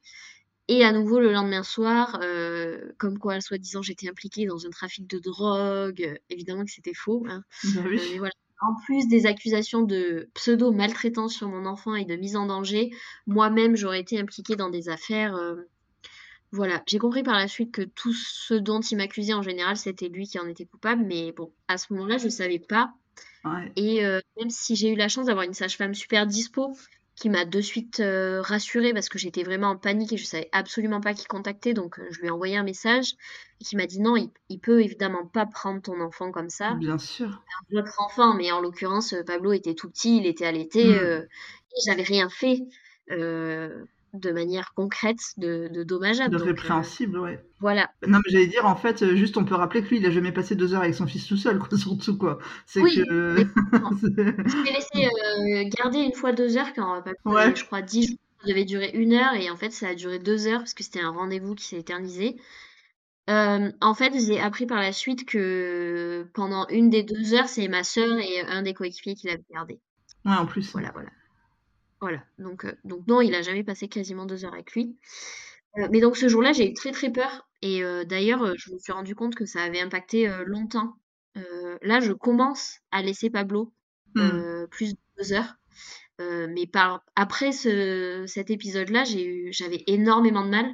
Et à nouveau, le lendemain soir, euh, comme quoi, soi-disant, j'étais impliquée dans un trafic de drogue. évidemment que c'était faux. Hein. Bah euh, voilà. En plus des accusations de pseudo-maltraitance sur mon enfant et de mise en danger, moi-même, j'aurais été impliquée dans des affaires. Euh, voilà. J'ai compris par la suite que tout ce dont il m'accusait, en général, c'était lui qui en était coupable. Mais bon, à ce moment-là, je ne savais pas. Et même si j'ai eu la chance d'avoir une sage-femme super dispo, qui m'a de suite euh, rassurée parce que j'étais vraiment en panique et je savais absolument pas qui contacter. Donc euh, je lui ai envoyé un message et qui m'a dit non, il, il, peut évidemment pas prendre ton enfant comme ça. Bien sûr. Votre enfant, mais en l'occurrence, Pablo était tout petit, il était allaité, mmh. euh, j'avais rien fait. De manière concrète de, de dommageable. De euh, répréhensible, ouais. voilà. Non, mais j'allais dire, en fait, euh, juste on peut rappeler que lui, il a jamais passé deux heures avec son fils tout seul, quoi, surtout, quoi. C'est Oui, que. Je t'ai laissé euh, garder une fois deux heures quand pas Ouais. je crois dix jours. Ça devait durer une heure et en fait ça a duré deux heures parce que c'était un rendez-vous qui s'est éternisé. Euh, en fait, j'ai appris par la suite que pendant une des deux heures, c'est ma sœur et un des coéquipiers qui l'avaient gardé. Ouais, en plus. Voilà, voilà. Voilà. Donc, euh, donc non, il a jamais passé quasiment deux heures avec lui. Euh, mais donc ce jour-là, j'ai eu très très peur. Et euh, d'ailleurs, euh, je me suis rendu compte que ça avait impacté longtemps. Là, je commence à laisser Pablo Hmm. plus de deux heures. Mais par après ce, cet épisode-là, eu, j'avais énormément de mal,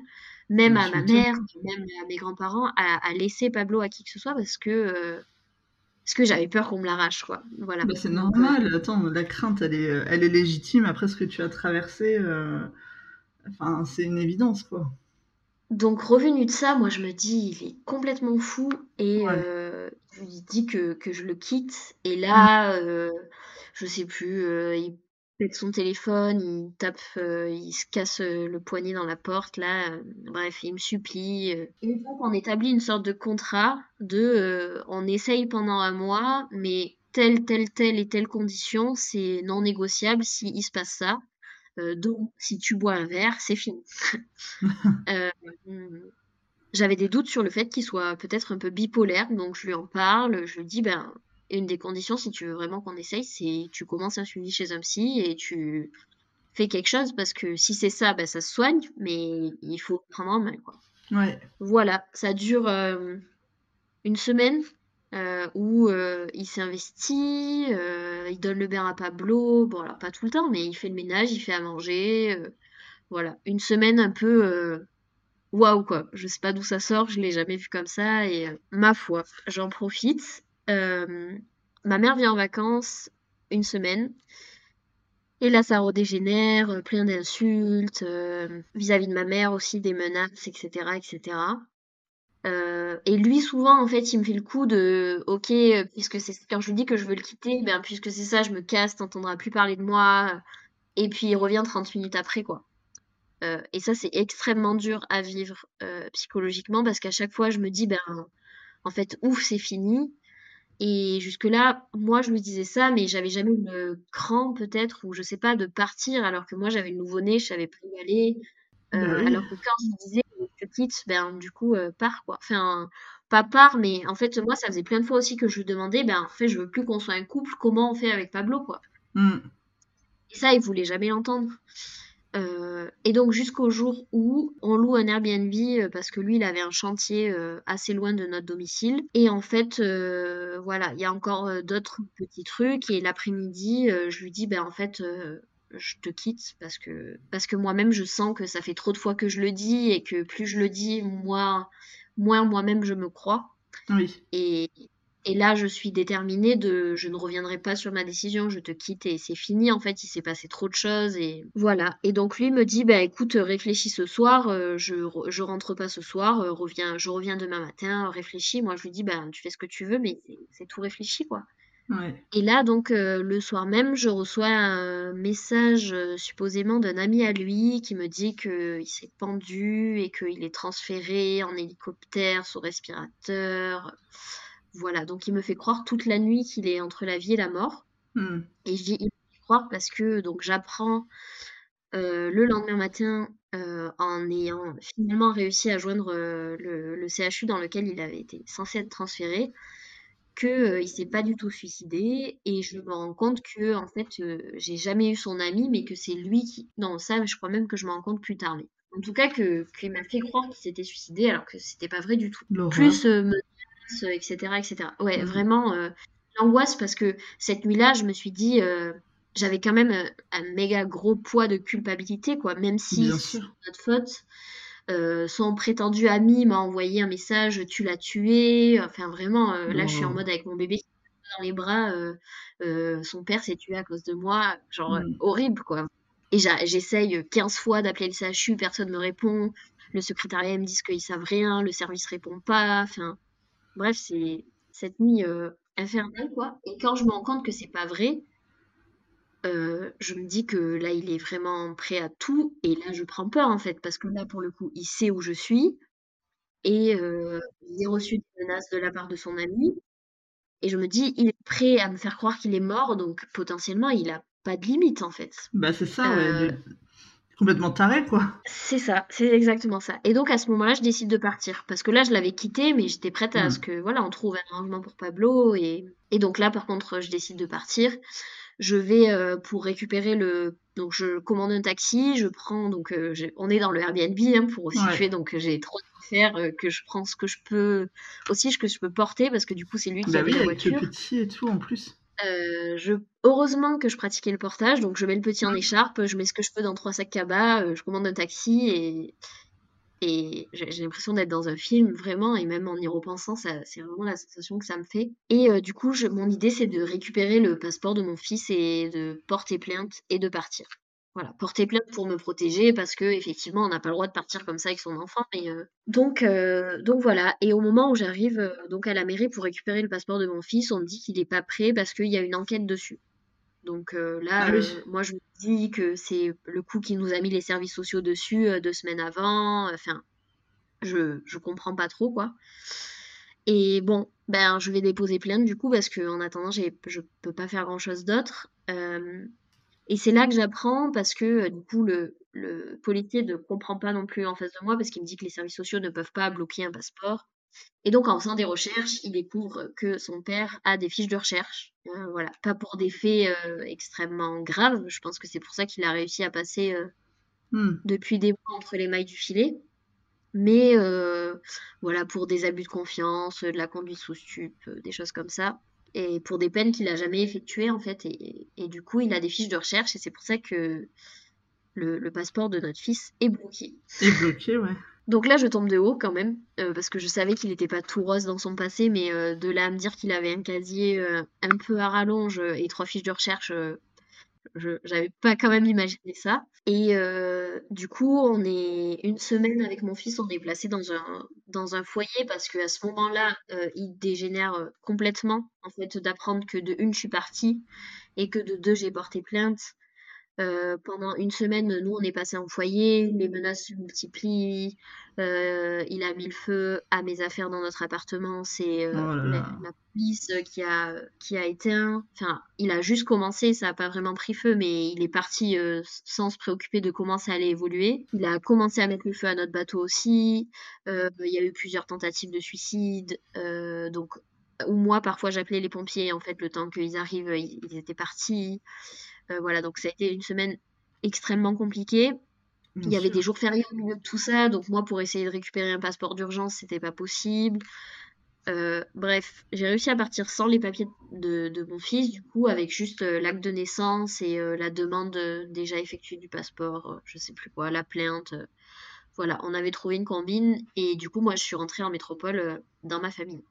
même à ma mère, même à mes grands-parents, à, à laisser Pablo à qui que ce soit parce que parce que j'avais peur qu'on me l'arrache, quoi. Voilà. Bah, c'est Donc, euh, normal. Attends, la crainte, elle est, euh, elle est légitime après ce que tu as traversé. euh, Enfin, c'est une évidence, quoi. Donc revenu de ça, moi je me dis il est complètement fou et Ouais. euh, je lui dis que, que je le quitte et là euh, je sais plus il pète son téléphone, il tape, euh, il se casse euh, le poignet dans la porte là, euh, bref il me supplie. Et donc on établit une sorte de contrat de on essaye pendant un mois mais telle telle telle et telle condition c'est non négociable s'il se passe ça. Donc si tu bois un verre c'est fini. J'avais des doutes sur le fait qu'il soit peut-être un peu bipolaire, donc je lui en parle, je lui dis, ben, une des conditions, si tu veux vraiment qu'on essaye, c'est tu commences un suivi chez un psy et tu fais quelque chose, parce que si c'est ça, ben, ça se soigne, mais il faut prendre en main, quoi. Ouais. Voilà, ça dure euh, une semaine euh, où euh, il s'investit, euh, il donne le bain à Pablo, bon alors pas tout le temps, mais il fait le ménage, il fait à manger, voilà, une semaine un peu waouh quoi, je sais pas d'où ça sort, je l'ai jamais vu comme ça et ma foi, j'en profite. Euh, ma mère vient en vacances une semaine et là ça redégénère, euh, plein d'insultes euh, vis-à-vis de ma mère aussi, des menaces, etc., etc. Et lui, souvent, en fait, il me fait le coup de, ok, puisque c'est quand je lui dis que je veux le quitter, ben puisque c'est ça, je me casse, t'entendras plus parler de moi. Et puis il revient 30 minutes après, quoi. Et ça, c'est extrêmement dur à vivre psychologiquement parce qu'à chaque fois, je me dis, ben, en fait, ouf, c'est fini. Et jusque-là, moi, je lui disais ça, mais j'avais jamais eu le cran, peut-être, ou je sais pas, de partir, alors que moi, j'avais le nouveau-né, je savais pas où aller. Bah Euh, oui. alors que quand je lui disais, je quitte, ben, du coup, euh, pars, quoi. Enfin, pas pars, mais en fait, moi, ça faisait plein de fois aussi que je lui demandais, ben, en fait, je veux plus qu'on soit un couple, comment on fait avec Pablo, quoi. Hmm. Et ça, il voulait jamais l'entendre. Euh, et donc jusqu'au jour où on loue un Airbnb euh, parce que lui il avait un chantier euh, assez loin de notre domicile. Et en fait voilà il y a encore d'autres petits trucs. Et l'après-midi je lui dis ben en fait je te quitte parce que parce que moi-même je sens que ça fait trop de fois que je le dis et que plus je le dis moi moins moi-même je me crois. Oui. et, et là, je suis déterminée de, je ne reviendrai pas sur ma décision, je te quitte et c'est fini. En fait, il s'est passé trop de choses et voilà. Et donc lui me dit, bah écoute, réfléchis ce soir, euh, je, je rentre pas ce soir, euh, reviens, je reviens demain matin, réfléchis. Moi, je lui dis, bah tu fais ce que tu veux, mais c'est- c'est tout réfléchi quoi. Ouais. Et là, donc, euh, le soir même, je reçois un message euh, supposément d'un ami à lui qui me dit qu'il s'est pendu et qu'il est transféré en hélicoptère sous respirateur. Voilà, donc il me fait croire toute la nuit qu'il est entre la vie et la mort. Hmm. Et je dis il me fait croire parce que donc j'apprends euh, le lendemain matin euh, en ayant finalement réussi à joindre euh, le, le CHU dans lequel il avait été censé être transféré que il s'est pas du tout suicidé et je me rends compte que en fait j'ai jamais eu son ami mais que c'est lui qui non ça je crois même que je me rends compte plus tard mais en tout cas que qu'il m'a fait croire qu'il s'était suicidé alors que c'était pas vrai du tout plus euh, etc etc ouais Mhm. vraiment euh, l'angoisse parce que cette nuit-là je me suis dit euh, j'avais quand même euh, un méga gros poids de culpabilité quoi même si c'est notre faute euh, son prétendu ami m'a envoyé un message, tu l'as tué. Enfin, vraiment, là, je suis en mode avec mon bébé dans les bras. son père s'est tué à cause de moi. Genre, Hmm. horrible, quoi. Et j'essaye 15 fois d'appeler le CHU, personne me répond. Le secrétariat me dit qu'ils savent rien, le service répond pas. Enfin, bref, c'est cette nuit euh, infernale, quoi. Et quand je me rends compte que c'est pas vrai, je me dis que là, il est vraiment prêt à tout. Et là, je prends peur, en fait, parce que là, pour le coup, il sait où je suis. Et euh, il a reçu des menaces de la part de son ami. Et je me dis: «Il est prêt à me faire croire qu'il est mort, donc potentiellement, il a pas de limite, en fait». Bah, c'est ça, ouais, complètement taré, quoi. C'est ça, c'est exactement ça et donc à ce moment-là, je décide de partir parce que là, je l'avais quitté mais j'étais prête à ce mmh. que, voilà, on trouve un arrangement pour Pablo et et donc là, par contre, je décide de partir je vais euh, pour récupérer le donc je commande un taxi, je prends donc euh, on est dans le Airbnb hein, pour situer donc j'ai trop de faire euh, que je prends ce que je peux aussi ce que je peux porter parce que du coup c'est lui qui bah a oui, la voiture. Le petit et tout en plus. Je heureusement que je pratiquais le portage donc je mets le petit en écharpe, je mets ce que je peux dans trois sacs cabas, je commande un taxi et et j'ai l'impression d'être dans un film, vraiment, et même en y repensant, c'est vraiment la sensation que ça me fait. Et euh, du coup, je, mon idée, c'est de récupérer le passeport de mon fils et de porter plainte et de partir. Voilà, porter plainte pour me protéger parce que effectivement, on n'a pas le droit de partir comme ça avec son enfant. Mais euh, donc, euh, donc voilà. Et au moment où j'arrive donc à la mairie pour récupérer le passeport de mon fils, on me dit qu'il n'est pas prêt parce qu'il y a une enquête dessus. Donc euh, là, ah euh, moi, je me dis que c'est le coup qui nous a mis les services sociaux dessus euh, deux semaines avant. Enfin, je, je comprends pas trop, quoi. Et bon, ben, je vais déposer plainte du coup, parce qu'en attendant, j'ai, je peux pas faire grand chose d'autre. Et c'est là que j'apprends, parce que du coup, le, le policier ne comprend pas non plus en face de moi, parce qu'il me dit que les services sociaux ne peuvent pas bloquer un passeport. Et donc, en faisant des recherches, il découvre que son père a des fiches de recherche. Euh, voilà, pas pour des faits euh, extrêmement graves. Je pense que c'est pour ça qu'il a réussi à passer euh, hmm. depuis des mois entre les mailles du filet. Mais voilà, pour des abus de confiance, de la conduite sous stup, des choses comme ça. Et pour des peines qu'il n'a jamais effectuées, en fait. Et, du coup, il a des fiches de recherche. Et c'est pour ça que le, le passeport de notre fils est bloqué. Est bloqué, ouais. Donc là, je tombe de haut quand même, euh, parce que je savais qu'il n'était pas tout rose dans son passé, mais euh, de là à me dire qu'il avait un casier euh, un peu à rallonge et trois fiches de recherche, je n'avais pas quand même imaginé ça. Et du coup, on est une semaine avec mon fils, on est placé dans un, dans un foyer parce qu'à ce moment-là, il dégénère complètement, en fait, d'apprendre que de une, je suis partie et que de deux, j'ai porté plainte. Euh, pendant une semaine, nous, on est passé en foyer, les menaces se multiplient, euh, il a mis le feu à mes affaires dans notre appartement, c'est euh, oh la, police qui a, qui a éteint. Enfin, il a juste commencé, ça n'a pas vraiment pris feu, mais il est parti sans se préoccuper de comment ça allait évoluer. Il a commencé à mettre le feu à notre bateau aussi. il y a eu plusieurs tentatives de suicide. donc, ou moi, parfois, j'appelais les pompiers, en fait, le temps qu'ils arrivent, ils étaient partis. Euh, voilà, donc ça a été une semaine extrêmement compliquée. Il y avait des jours fériés au milieu de tout ça, donc moi pour essayer de récupérer un passeport d'urgence, c'était pas possible. Euh, bref, j'ai réussi à partir sans les papiers de, mon fils, du coup, avec juste euh, l'acte de naissance et la demande déjà effectuée du passeport, je sais plus quoi, la plainte. voilà, on avait trouvé une combine et du coup, moi, je suis rentrée en métropole dans ma famille.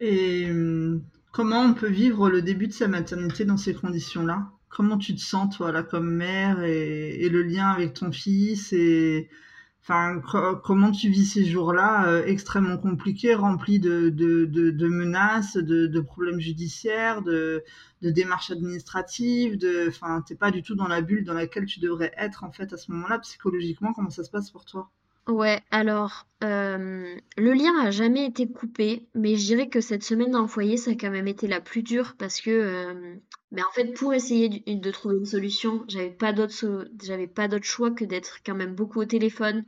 Et hum, comment on peut vivre le début de sa maternité dans ces conditions-là? Comment tu te sens toi là comme mère et, le lien avec ton fils et enfin comment tu vis ces jours-là euh, extrêmement compliqués, remplis de, menaces, de, problèmes judiciaires, de, démarches administratives, de enfin t'es pas du tout dans la bulle dans laquelle tu devrais être en fait à ce moment-là psychologiquement comment ça se passe pour toi? Ouais, alors, euh, le lien a jamais été coupé, mais je dirais que cette semaine dans le foyer, ça a quand même été la plus dure parce que, euh, mais en fait, pour essayer de, trouver une solution, j'avais pas j'avais pas d'autre choix que d'être quand même beaucoup au téléphone,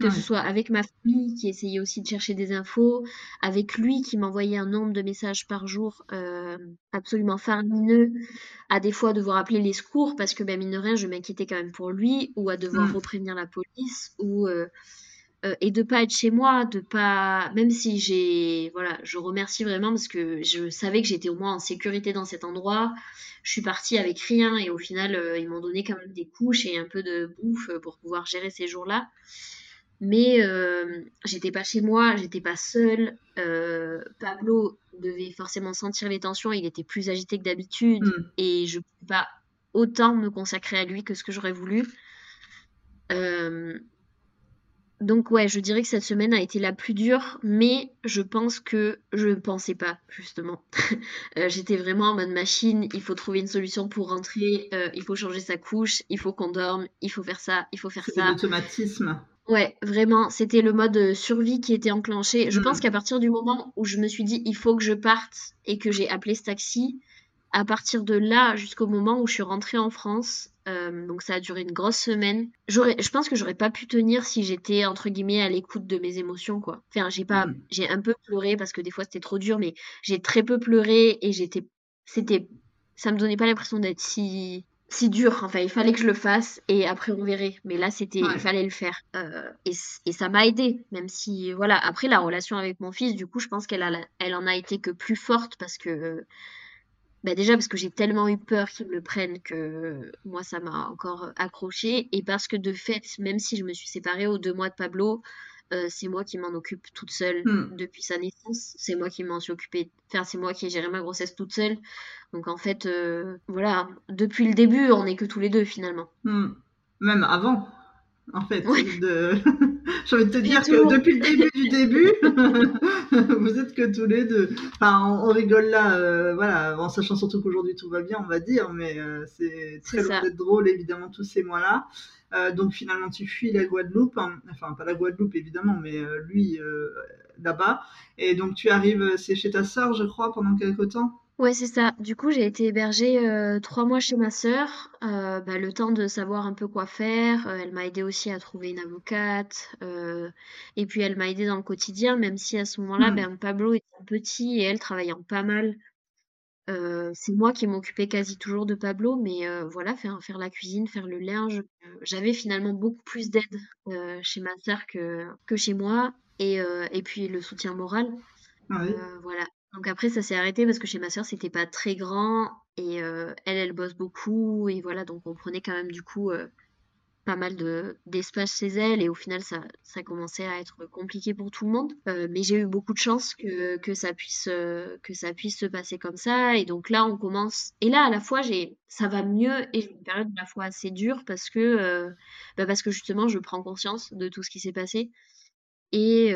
que ce soit avec ma famille qui essayait aussi de chercher des infos, avec lui qui m'envoyait un nombre de messages par jour euh, absolument faramineux, à des fois devoir appeler les secours parce que ben, mine de rien je m'inquiétais quand même pour lui, ou à devoir mmh. reprévenir la police, ou euh, euh, et de pas être chez moi, de pas même si j'ai voilà, je remercie vraiment parce que je savais que j'étais au moins en sécurité dans cet endroit. Je suis partie avec rien et au final ils m'ont donné quand même des couches et un peu de bouffe pour pouvoir gérer ces jours-là. Mais euh, j'étais pas chez moi, j'étais pas seule. Euh, Pablo devait forcément sentir les tensions, il était plus agité que d'habitude hmm. et je ne pouvais pas autant me consacrer à lui que ce que j'aurais voulu. Euh, donc ouais, je dirais que cette semaine a été la plus dure, mais je pense que je ne pensais pas, justement. Euh, j'étais vraiment en mode machine, il faut trouver une solution pour rentrer, euh, il faut changer sa couche, il faut qu'on dorme, il faut faire ça, il faut faire ça. l'automatisme. Ouais, vraiment, c'était le mode survie qui était enclenché. Je pense mm. qu'à partir du moment où je me suis dit il faut que je parte et que j'ai appelé ce taxi, à partir de là jusqu'au moment où je suis rentrée en France, euh, donc ça a duré une grosse semaine. Je pense que j'aurais pas pu tenir si j'étais entre guillemets à l'écoute de mes émotions quoi. Enfin j'ai pas, mm. j'ai un peu pleuré parce que des fois c'était trop dur, mais j'ai très peu pleuré et j'étais, c'était, ça me donnait pas l'impression d'être si si dur. Enfin il fallait que je le fasse et après on verrait. Mais là c'était, il fallait le faire euh, et, et, ça m'a aidé même si voilà. Après la relation avec mon fils, du coup je pense qu'elle elle en a été que plus forte parce que bah déjà parce que j'ai tellement eu peur qu'ils me le prennent que moi ça m'a encore accroché et parce que de fait même si je me suis séparée aux deux mois de Pablo euh, c'est moi qui m'en occupe toute seule hmm. depuis sa naissance c'est moi qui m'en suis occupée enfin c'est moi qui ai géré ma grossesse toute seule donc en fait euh, voilà depuis le début on n'est que tous les deux finalement hmm. même avant en fait. De... J'ai envie de te dire que depuis le début du début, vous êtes que tous les deux. Enfin, on, rigole là, euh, voilà, en sachant surtout qu'aujourd'hui tout va bien, on va dire, mais c'est très drôle, évidemment, tous ces mois-là. Euh, donc finalement, tu fuis la Guadeloupe, hein. enfin pas la Guadeloupe évidemment, mais lui là-bas. Et donc tu arrives, c'est chez ta sœur, je crois, pendant quelques temps? Ouais, c'est ça. Du coup, j'ai été hébergée euh, trois mois chez ma sœur, euh, bah, le temps de savoir un peu quoi faire. Euh, elle m'a aidé aussi à trouver une avocate, et puis elle m'a aidé dans le quotidien, même si à ce moment-là, hmm. ben, Pablo était petit et elle travaillant pas mal. C'est moi qui m'occupais quasi toujours de Pablo, mais voilà, faire, faire la cuisine, faire le linge. j'avais finalement beaucoup plus d'aide chez ma sœur que, que chez moi, et, et puis le soutien moral. voilà. Donc après, ça s'est arrêté parce que chez ma sœur, c'était pas très grand et euh, elle, elle bosse beaucoup et voilà, donc on prenait quand même du coup euh, pas mal de d'espace chez elle et au final, ça, ça commençait à être compliqué pour tout le monde. Euh, mais j'ai eu beaucoup de chance que, que ça puisse que ça puisse se passer comme ça et donc là, on commence. Et là, à la fois, j'ai ça va mieux et j'ai une période à la fois assez dure parce que bah parce que justement, je prends conscience de tout ce qui s'est passé et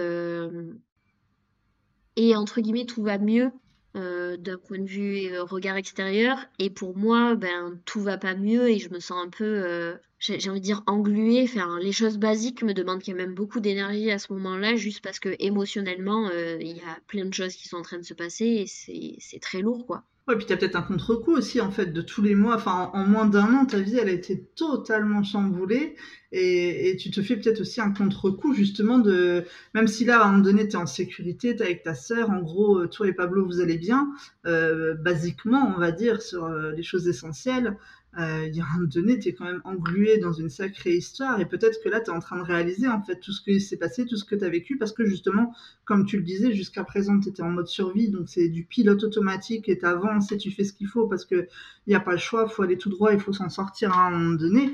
et entre guillemets tout va mieux euh, d'un point de vue euh, regard extérieur et pour moi ben tout va pas mieux et je me sens un peu euh, j'ai envie de dire engluée enfin les choses basiques me demandent quand même beaucoup d'énergie à ce moment-là juste parce que émotionnellement il y a plein de choses qui sont en train de se passer et c'est très lourd quoi Ouais, puis tu as peut-être un contre-coup aussi, en fait, de tous les mois. Enfin, en, moins d'un an, ta vie, elle a été totalement chamboulée. Et, tu te fais peut-être aussi un contre-coup, justement, de. Même si là, à un moment donné, tu es en sécurité, tu avec ta sœur, en gros, euh, toi et Pablo, vous allez bien, euh, basiquement, on va dire, sur euh, les choses essentielles euh, il y a un moment donné, tu es quand même englué dans une sacrée histoire et peut-être que là, tu es en train de réaliser en fait tout ce qui s'est passé, tout ce que tu as vécu parce que justement, comme tu le disais, jusqu'à présent, tu étais en mode survie, donc c'est du pilote automatique et tu avances et tu fais ce qu'il faut parce qu'il n'y a pas le choix, il faut aller tout droit, il faut s'en sortir à un moment donné.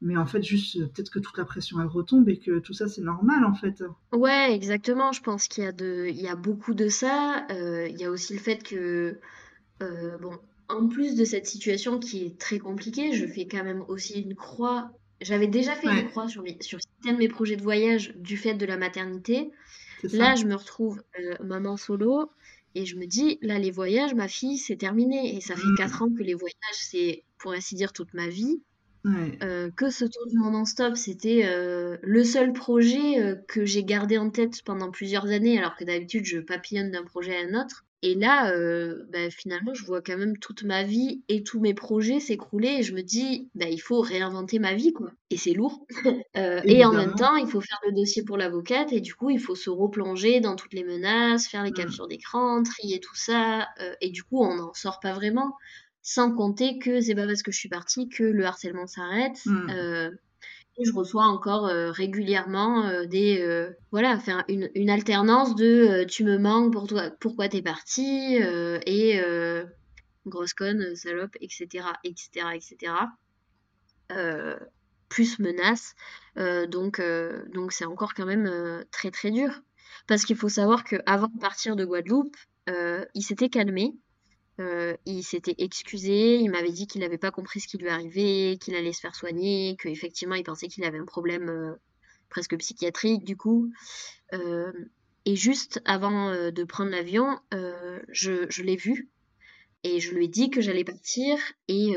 Mais en fait, juste peut-être que toute la pression elle retombe et que tout ça c'est normal en fait. Ouais, exactement. Je pense qu'il y a de, y a beaucoup de ça. Euh, il y a aussi le fait que euh, bon, en plus de cette situation qui est très compliquée, je fais quand même aussi une croix. J'avais déjà fait une croix sur, sur certains de mes projets de voyage du fait de la maternité. Là, je me retrouve euh, maman solo et je me dis, là, les voyages, ma fille, c'est terminé. Et ça fait 4 mm. ans que les voyages, c'est pour ainsi dire toute ma vie. Euh, que ce tour du monde en stop, c'était euh, le seul projet que j'ai gardé en tête pendant plusieurs années, alors que d'habitude je papillonne d'un projet à un autre. Et là, euh, bah, finalement, je vois quand même toute ma vie et tous mes projets s'écrouler et je me dis, bah, il faut réinventer ma vie, quoi. Et c'est lourd. Euh, et en même temps, il faut faire le dossier pour l'avocate et du coup, il faut se replonger dans toutes les menaces, faire les mmh. captures d'écran, trier tout ça. Euh, et du coup, on n'en sort pas vraiment. Sans compter que c'est pas parce que je suis partie que le harcèlement s'arrête. Mmh je reçois encore euh, régulièrement euh, des euh, voilà une, alternance de tu me manques pour pourquoi t'es parti et grosse conne salope etc etc etc plus menace donc donc c'est encore quand même très très dur. Parce qu'il faut savoir que avant de partir de Guadeloupe il s'était calmé euh, il s'était excusé, il m'avait dit qu'il n'avait pas compris ce qui lui arrivait, qu'il allait se faire soigner, qu'effectivement il pensait qu'il avait un problème, euh, presque psychiatrique du coup. et juste avant de prendre l'avion, je, l'ai vu et je lui ai dit que j'allais partir et,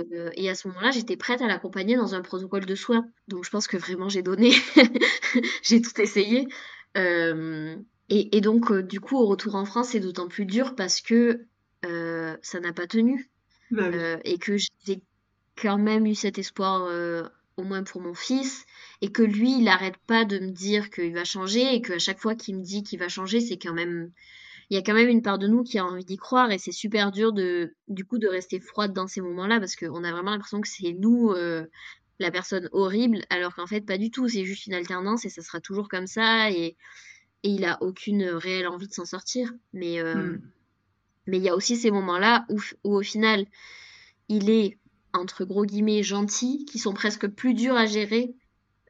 à ce moment-là, j'étais prête à l'accompagner dans un protocole de soins. Donc je pense que vraiment j'ai donné, j'ai tout essayé. Et, donc, du coup, au retour en France, c'est d'autant plus dur parce que ça n'a pas tenu. Bah et que j'ai quand même eu cet espoir, au moins pour mon fils, et que lui, il n'arrête pas de me dire qu'il va changer, et qu'à chaque fois qu'il me dit qu'il va changer, c'est quand même. Il y a quand même une part de nous qui a envie d'y croire, et c'est super dur de, du coup, de rester froide dans ces moments-là, parce qu'on a vraiment l'impression que c'est nous, la personne horrible, alors qu'en fait, pas du tout, c'est juste une alternance, et ça sera toujours comme ça, et, et il a aucune réelle envie de s'en sortir. Mais. Mmh. Mais il y a aussi ces moments-là où, au final, il est, entre gros guillemets, gentil, qui sont presque plus durs à gérer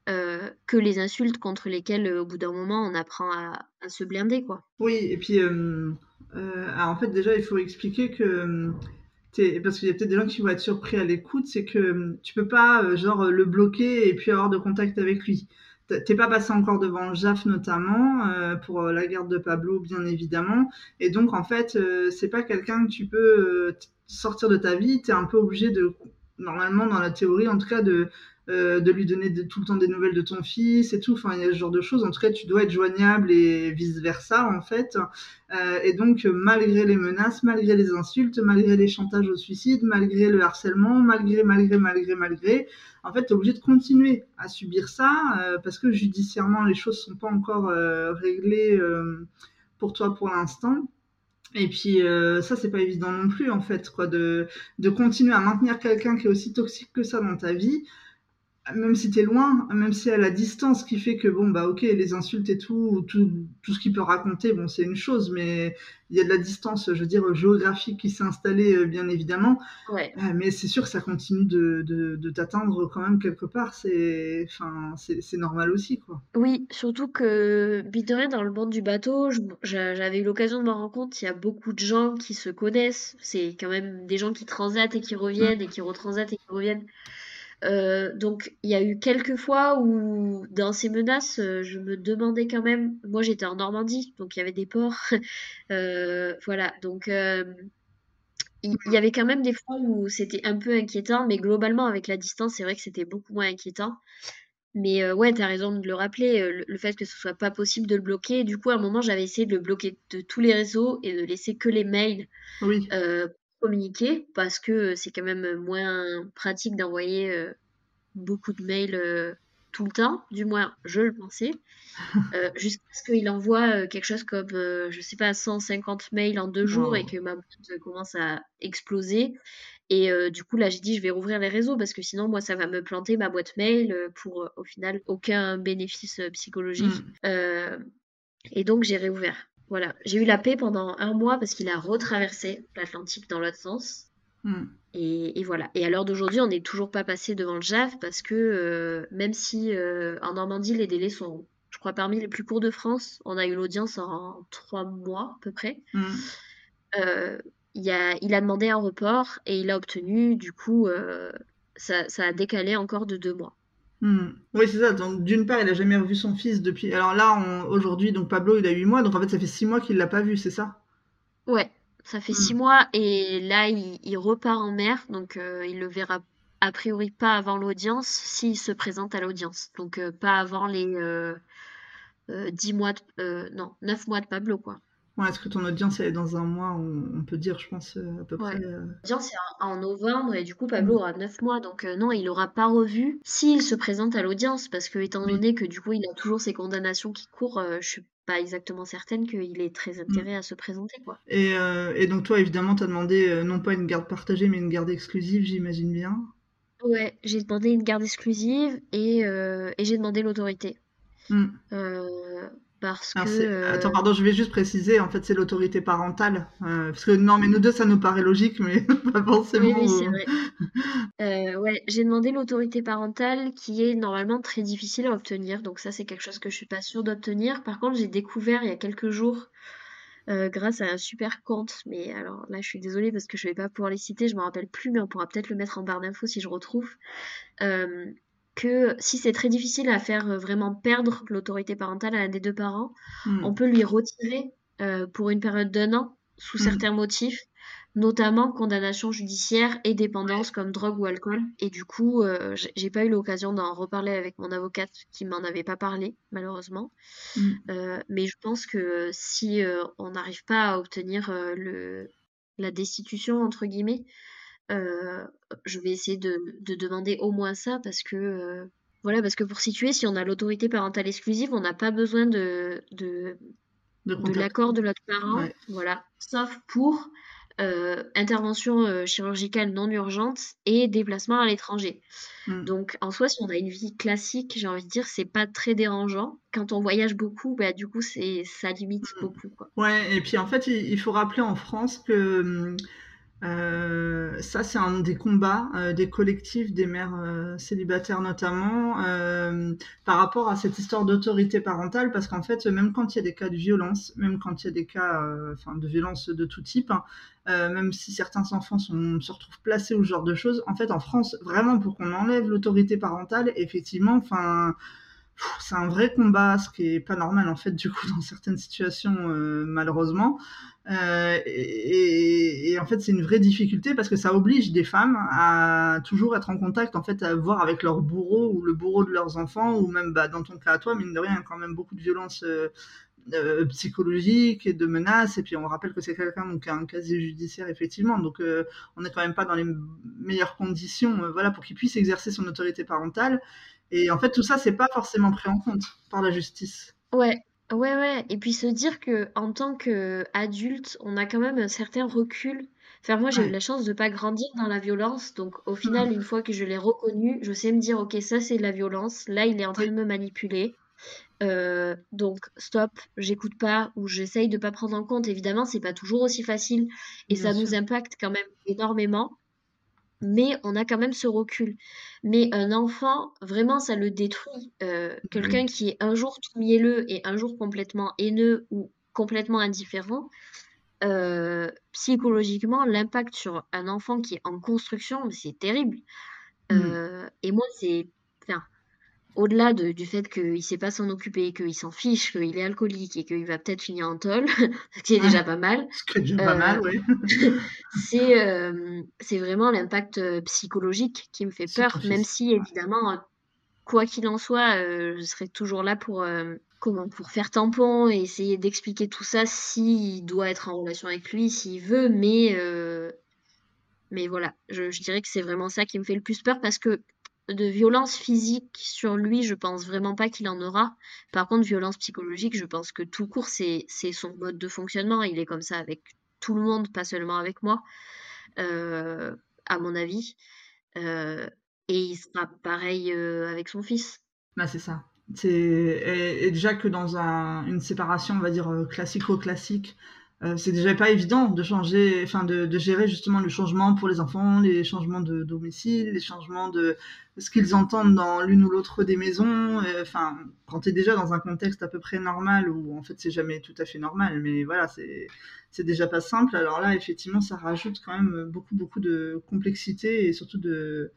euh, que les insultes contre lesquelles, euh, au bout d'un moment, on apprend à, se blinder, quoi. Oui, et puis, euh, en fait, déjà, il faut expliquer que... parce qu'il y a peut-être des gens qui vont être surpris à l'écoute, c'est que tu peux pas, genre, le bloquer et puis avoir de contact avec lui. T'es pas passé encore devant JAF notamment euh, pour euh, la garde de Pablo bien évidemment. Et donc en fait euh, c'est pas quelqu'un que tu peux sortir de ta vie. T'es un peu obligé de normalement dans la théorie en tout cas de euh, de lui donner tout le temps des nouvelles de ton fils et tout. Enfin, il y a ce genre de choses. En tout cas, tu dois être joignable et vice versa, en fait. Euh, et donc, malgré les menaces, malgré les insultes, malgré les chantages au suicide, malgré le harcèlement, malgré, malgré, malgré, malgré, en fait, tu es obligé de continuer à subir ça euh, parce que judiciairement, les choses sont pas encore réglées pour toi pour l'instant. Et puis ça c'est pas évident non plus en fait quoi de, de continuer à maintenir quelqu'un qui est aussi toxique que ça dans ta vie même si t'es loin, même si à la distance, qui fait que bon bah ok les insultes et tout, tout, tout ce qu'il peut raconter, bon c'est une chose, mais il y a de la distance, je veux dire géographique qui s'est installée euh, bien évidemment. Ouais. Euh, mais c'est sûr que ça continue de, de, de t'atteindre quand même quelque part, c'est enfin c'est normal aussi quoi. Oui, surtout que Bitorin dans le monde du bateau, j'avais eu l'occasion de me rendre compte, il y a beaucoup de gens qui se connaissent, c'est quand même des gens qui transatent et qui reviennent et qui retransatent et qui reviennent. Euh, donc il y a eu quelques fois où dans ces menaces, euh, je me demandais quand même. Moi j'étais en Normandie, donc il y avait des ports. euh, voilà, donc il y, avait quand même des fois où c'était un peu inquiétant, mais globalement avec la distance, c'est vrai que c'était beaucoup moins inquiétant. Mais euh, ouais, t'as raison de le rappeler, le, le, fait que ce soit pas possible de le bloquer. Du coup, à un moment, j'avais essayé de le bloquer de tous les réseaux et de laisser que les mails oui communiquer parce que c'est quand même moins pratique d'envoyer beaucoup de mails tout le temps, du moins je le pensais, euh, jusqu'à ce qu'il envoie quelque chose comme, je sais pas, 150 mails en deux jours et que ma boîte commence à exploser. Et du coup, là, j'ai dit, je vais rouvrir les réseaux parce que sinon, moi, ça va me planter ma boîte mail pour, au final, aucun bénéfice psychologique. Mmh. et donc, j'ai réouvert. Voilà, j'ai eu la paix pendant un mois parce qu'il a retraversé l'Atlantique dans l'autre sens. Hmm. Et, voilà. Et à l'heure d'aujourd'hui, on n'est toujours pas passé devant le JAF parce que euh, même si euh, en Normandie, les délais sont, je crois, parmi les plus courts de France, on a eu l'audience en trois mois à peu près. Hmm. Euh, il, a, il a demandé un report et il a obtenu, du coup, ça, ça a décalé encore de deux mois. Hmm. Oui, c'est ça. Donc, d'une part, il a jamais revu son fils depuis. Alors là, aujourd'hui, donc Pablo, il a 8 mois. Donc, en fait, ça fait 6 mois qu'il l'a pas vu, c'est ça? Ouais, ça fait 6 hmm. mois. Et là, il, repart en mer. Donc, euh, il le verra a priori pas avant l'audience s'il se présente à l'audience. Donc, euh, pas avant les 10 euh, mois, de, non, 9 mois de Pablo, quoi. Est-ce que ton audience est dans un mois on, peut dire, je pense, euh, à peu près. Euh, L'audience est en, novembre et du coup Pablo mm. aura 9 mois. Donc euh, non, il n'aura pas revu s'il se présente à l'audience parce que étant donné que du coup il a toujours ses condamnations qui courent, je suis pas exactement certaine qu'il ait très mm. intérêt à se présenter. quoi. Et, et donc toi évidemment tu as demandé non pas une garde partagée mais une garde exclusive j'imagine bien. Ouais, j'ai demandé une garde exclusive et, et j'ai demandé l'autorité. Mm. Parce que. Attends, pardon, je vais juste préciser, en fait, c'est l'autorité parentale. Euh, parce que non, mais nous deux, ça nous paraît logique, mais pas forcément. Oui, c'est vrai. Euh, ouais, j'ai demandé l'autorité parentale qui est normalement très difficile à obtenir. Donc, ça, c'est quelque chose que je suis pas sûre d'obtenir. Par contre, j'ai découvert il y a quelques jours, euh, grâce à un super compte, mais alors là, je suis désolée parce que je vais pas pouvoir les citer, je me rappelle plus, mais on pourra peut-être le mettre en barre d'infos si je retrouve que si c'est très difficile à faire vraiment perdre l'autorité parentale à l'un des deux parents, Mmh. on peut lui retirer pour une période d'un an sous Mmh. certains motifs notamment condamnation judiciaire et dépendance comme drogue ou alcool. Et du coup, euh, j'ai pas eu l'occasion d'en reparler avec mon avocate qui m'en avait pas parlé, malheureusement. Mm. Euh, mais je pense que si euh, on n'arrive pas à obtenir le, la destitution, entre guillemets, je vais essayer de, de, demander au moins ça parce que, voilà, parce que pour situer, si on a l'autorité parentale exclusive, on n'a pas besoin de, de, de, l'accord de l'autre parent, voilà, sauf pour euh, intervention euh, chirurgicale non urgente et déplacement à l'étranger. Mm. Donc en soi, si on a une vie classique, j'ai envie de dire, c'est pas très dérangeant. Quand on voyage beaucoup, bah, du coup, c'est ça limite mm. beaucoup. Quoi. Ouais, et puis en fait, il, il faut rappeler en France que hum, euh, ça, c'est un des combats euh, des collectifs, des mères euh, célibataires notamment, par rapport à cette histoire d'autorité parentale, parce qu'en fait, même quand il y a des cas de violence, même quand il y a des cas de violence de tout type, hein, même si certains enfants sont, se retrouvent placés ou genre de choses, en fait, en France, vraiment, pour qu'on enlève l'autorité parentale, effectivement, enfin c'est un vrai combat, ce qui est pas normal en fait du coup dans certaines situations euh, malheureusement. Euh, et, en fait c'est une vraie difficulté parce que ça oblige des femmes à toujours être en contact en fait à voir avec leur bourreau ou le bourreau de leurs enfants ou même bah, dans ton cas à toi mine de rien quand même beaucoup de violences euh, euh, psychologiques et de menaces. Et puis on rappelle que c'est quelqu'un qui a un casier judiciaire effectivement. Donc on n'est quand même pas dans les meilleures conditions voilà pour qu'il puisse exercer son autorité parentale et en fait, tout ça, c'est pas forcément pris en compte par la justice. Ouais, ouais, ouais. Et puis se dire que en tant qu'adulte, on a quand même un certain recul. Enfin, moi, j'ai eu la chance de pas grandir dans la violence. Donc, au final, mmh. une fois que je l'ai reconnu, je sais me dire, OK, ça, c'est de la violence. Là, il est en train de me manipuler. Euh, donc, stop, j'écoute pas ou j'essaye de pas prendre en compte. Évidemment, c'est pas toujours aussi facile et ça nous impacte quand même énormément mais on a quand même ce recul. Mais un enfant, vraiment, ça le détruit. Euh, quelqu'un qui est un jour tout mielleux et un jour complètement haineux ou complètement indifférent, euh, psychologiquement, l'impact sur un enfant qui est en construction, c'est terrible. Mmh. Euh, et moi, c'est au-delà du fait qu'il ne sait pas s'en occuper, qu'il s'en fiche, qu'il est alcoolique et qu'il va peut-être finir en tôle, ce qui est déjà pas mal. Ce qui est déjà pas mal, oui. Euh, c'est vraiment l'impact euh, psychologique qui me fait peur, même si évidemment, quoi qu'il en soit, euh, je serai toujours là pour, comment, pour faire tampon et essayer d'expliquer tout ça s'il doit être en relation avec lui, s'il veut, mais, mais voilà, je, je dirais que c'est vraiment ça qui me fait le plus peur parce que de violence physique sur lui, je pense vraiment pas qu'il en aura. Par contre, violence psychologique, je pense que tout court, c'est son mode de fonctionnement. Il est comme ça avec tout le monde, pas seulement avec moi, euh, à mon avis. Euh, et il sera pareil euh, avec son fils. Bah, c'est ça. Et, déjà que dans une séparation, on va dire classico-classique, euh, c'est déjà pas évident de changer, enfin de, gérer justement le changement pour les enfants, les changements de domicile, les changements de, ce qu'ils entendent dans l'une ou l'autre des maisons. Euh, enfin, quand tu es déjà dans un contexte à peu près normal, où en fait c'est jamais tout à fait normal, mais voilà, c'est c'est déjà pas simple. Alors là, effectivement, ça rajoute quand même beaucoup beaucoup de complexité et surtout de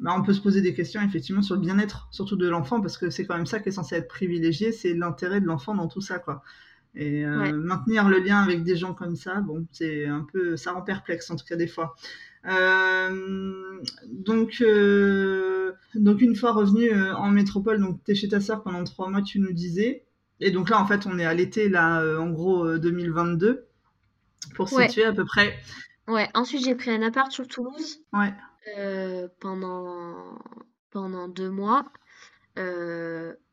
bah, on peut se poser des questions effectivement sur le bien-être, surtout de l'enfant, parce que c'est quand même ça qui est censé être privilégié, c'est l'intérêt de l'enfant dans tout ça, quoi. Et euh, maintenir le lien avec des gens comme ça, bon, c'est un peu, ça rend perplexe en tout cas des fois. Euh, donc, euh, donc une fois revenu en métropole, donc t'es chez ta sœur pendant trois mois, tu nous disais. Et donc là, en fait, on est à l'été là, en gros 2022, pour situer à peu près. Ouais. Ensuite, j'ai pris un appart sur Toulouse. Ouais. pendant pendant deux mois.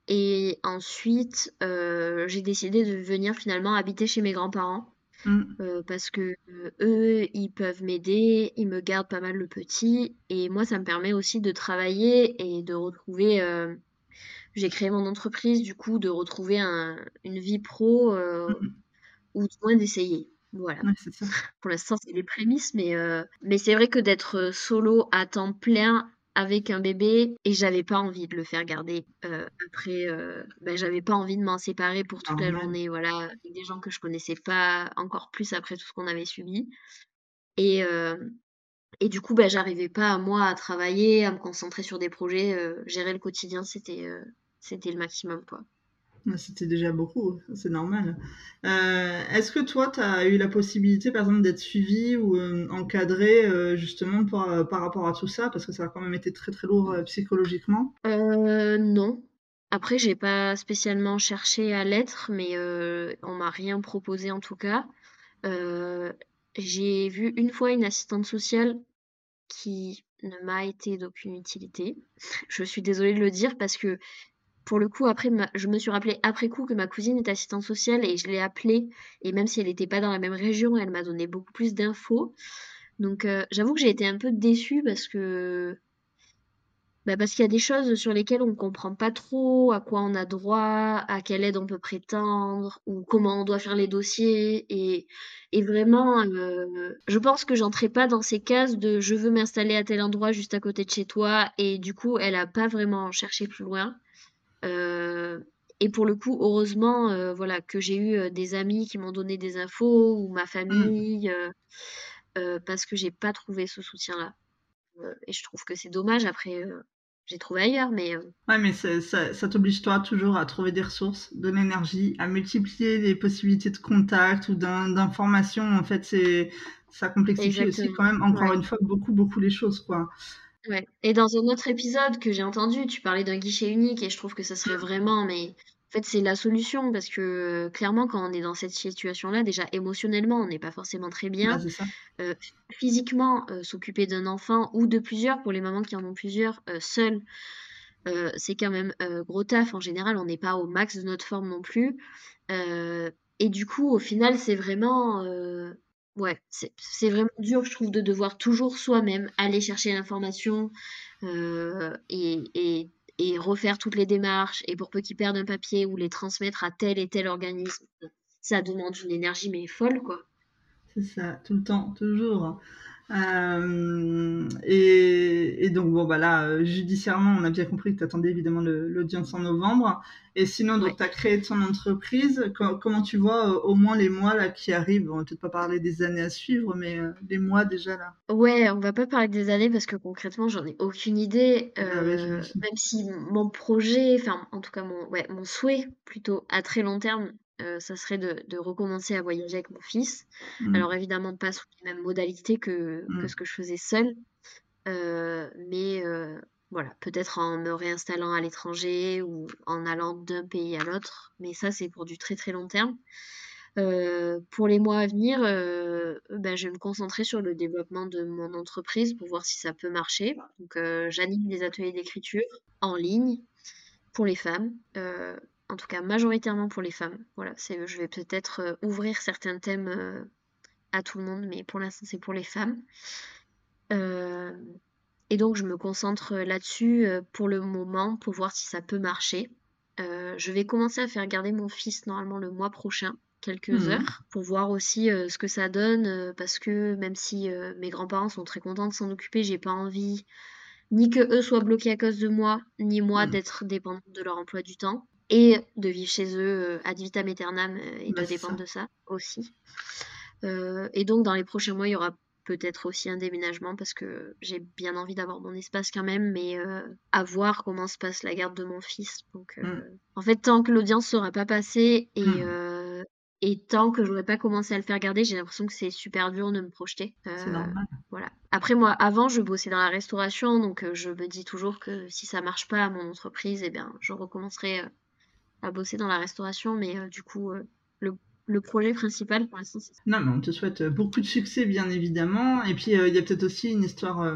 Euh, et ensuite, euh, j'ai décidé de venir finalement habiter chez mes grands-parents. Mmh. Euh, parce que eux, ils peuvent m'aider, ils me gardent pas mal le petit, et moi, ça me permet aussi de travailler et de retrouver. Euh, j'ai créé mon entreprise, du coup, de retrouver une vie pro, mmh. ou du moins d'essayer. Voilà. Pour l'instant, c'est les prémices, mais, mais c'est vrai que d'être solo à temps plein avec un bébé et j'avais pas envie de le faire garder. Euh, après, euh, ben, j'avais pas envie de m'en séparer pour toute la journée, voilà, avec des gens que je connaissais pas encore plus après tout ce qu'on avait subi. Et, euh, et du coup, bah, j'arrivais pas, moi, à travailler, à me concentrer sur des projets. gérer le quotidien, c'était c'était le maximum, quoi. C'était déjà beaucoup, c'est normal. Est-ce que toi, tu as eu la possibilité, par exemple, d'être suivi ou encadré justement par, par rapport à tout ça? Parce que ça a quand même été très très lourd psychologiquement. non. Après, j'ai pas spécialement cherché à l'être, mais on m'a rien proposé en tout cas. j'ai vu une fois une assistante sociale qui ne m'a été d'aucune utilité. Je suis désolée de le dire parce que pour le coup, après, je me suis rappelé après coup que ma cousine est assistante sociale et je l'ai appelée. Et même si elle n'était pas dans la même région, elle m'a donné beaucoup plus d'infos. Donc, euh, j'avoue que j'ai été un peu déçue parce que. Bah parce qu'il y a des choses sur lesquelles on ne comprend pas trop à quoi on a droit, à quelle aide on peut prétendre, ou comment on doit faire les dossiers. Et, vraiment, euh, je pense que j'entrais pas dans ces cases de je veux m'installer à tel endroit juste à côté de chez toi. Et du coup, elle a pas vraiment cherché plus loin. Euh, et pour le coup, heureusement, euh, voilà, que j'ai eu euh, des amis qui m'ont donné des infos ou ma mmh. famille, parce que j'ai pas trouvé ce soutien-là. et je trouve que c'est dommage. Après, j'ai trouvé ailleurs, mais. Ouais, mais ça, ça t'oblige toi toujours à trouver des ressources, de l'énergie, à multiplier les possibilités de contact ou d'information. En fait, c'est ça complexifie aussi quand même encore une fois beaucoup beaucoup les choses, quoi. Ouais. Et dans un autre épisode que j'ai entendu, tu parlais d'un guichet unique et je trouve que ça serait vraiment, mais en fait, c'est la solution parce que clairement, quand on est dans cette situation-là, déjà émotionnellement, on n'est pas forcément très bien. Bah, euh, physiquement, euh, s'occuper d'un enfant ou de plusieurs, pour les mamans qui en ont plusieurs, euh, seules, c'est quand même gros taf. En général, on n'est pas au max de notre forme non plus. et du coup, au final, c'est vraiment Ouais, c'est vraiment dur, je trouve, de devoir toujours soi-même aller chercher l'information euh, et, et, et, refaire toutes les démarches. Et pour peu qu'ils perdent un papier ou les transmettre à tel et tel organisme, ça demande une énergie mais folle, quoi. C'est ça, tout le temps, toujours. Euh, et, donc, bon, bah là, euh, judiciairement, on a bien compris que tu attendais évidemment l'audience en novembre. Et sinon, donc, tu as créé ton entreprise. comment tu vois euh, au moins les mois là qui arrivent? On va peut-être pas parler des années à suivre, mais les mois déjà là. Ouais, on va pas parler des années parce que concrètement, j'en ai aucune idée. Ah même si mon projet, enfin, en tout cas, mon, ouais, mon souhait plutôt à très long terme, euh, ça serait de, recommencer à voyager avec mon fils. Mmh. Alors évidemment pas sous les mêmes modalités que, mmh. ce que je faisais seule, euh, mais euh, voilà, peut-être en me réinstallant à l'étranger ou en allant d'un pays à l'autre, mais ça c'est pour du très très long terme. pour les mois à venir, ben, je vais me concentrer sur le développement de mon entreprise pour voir si ça peut marcher. Donc j'anime des ateliers d'écriture en ligne pour les femmes en tout cas majoritairement pour les femmes. Voilà, c'est, je vais peut-être euh, ouvrir certains thèmes euh, à tout le monde, mais pour l'instant c'est pour les femmes. Euh, et donc je me concentre là-dessus pour le moment pour voir si ça peut marcher. je vais commencer à faire garder mon fils normalement le mois prochain quelques mmh. heures pour voir aussi ce que ça donne parce que même si mes grands-parents sont très contents de s'en occuper, j'ai pas envie ni que eux soient bloqués à cause de moi, ni moi mmh. d'être dépendante de leur emploi du temps et de vivre chez eux euh, ad vitam aeternam euh, et de bah, dépendre de ça aussi. Euh, et donc dans les prochains mois, il y aura peut-être aussi un déménagement parce que j'ai bien envie d'avoir mon espace quand même, mais à voir comment se passe la garde de mon fils. Donc, mm. en fait, tant que l'audience sera pas passée et, mm. et tant que j'aurais pas commencé à le faire garder, j'ai l'impression que c'est super dur de me projeter. c'est normal. Voilà. Après, moi, avant, je bossais dans la restauration, donc je me dis toujours que si ça marche pas à mon entreprise, eh bien, je recommencerai à bosser dans la restauration, mais euh, du coup, euh, le projet principal pour l'instant, c'est ça. Non, mais on te souhaite euh, beaucoup de succès, bien évidemment. Et puis, il y a peut-être aussi une histoire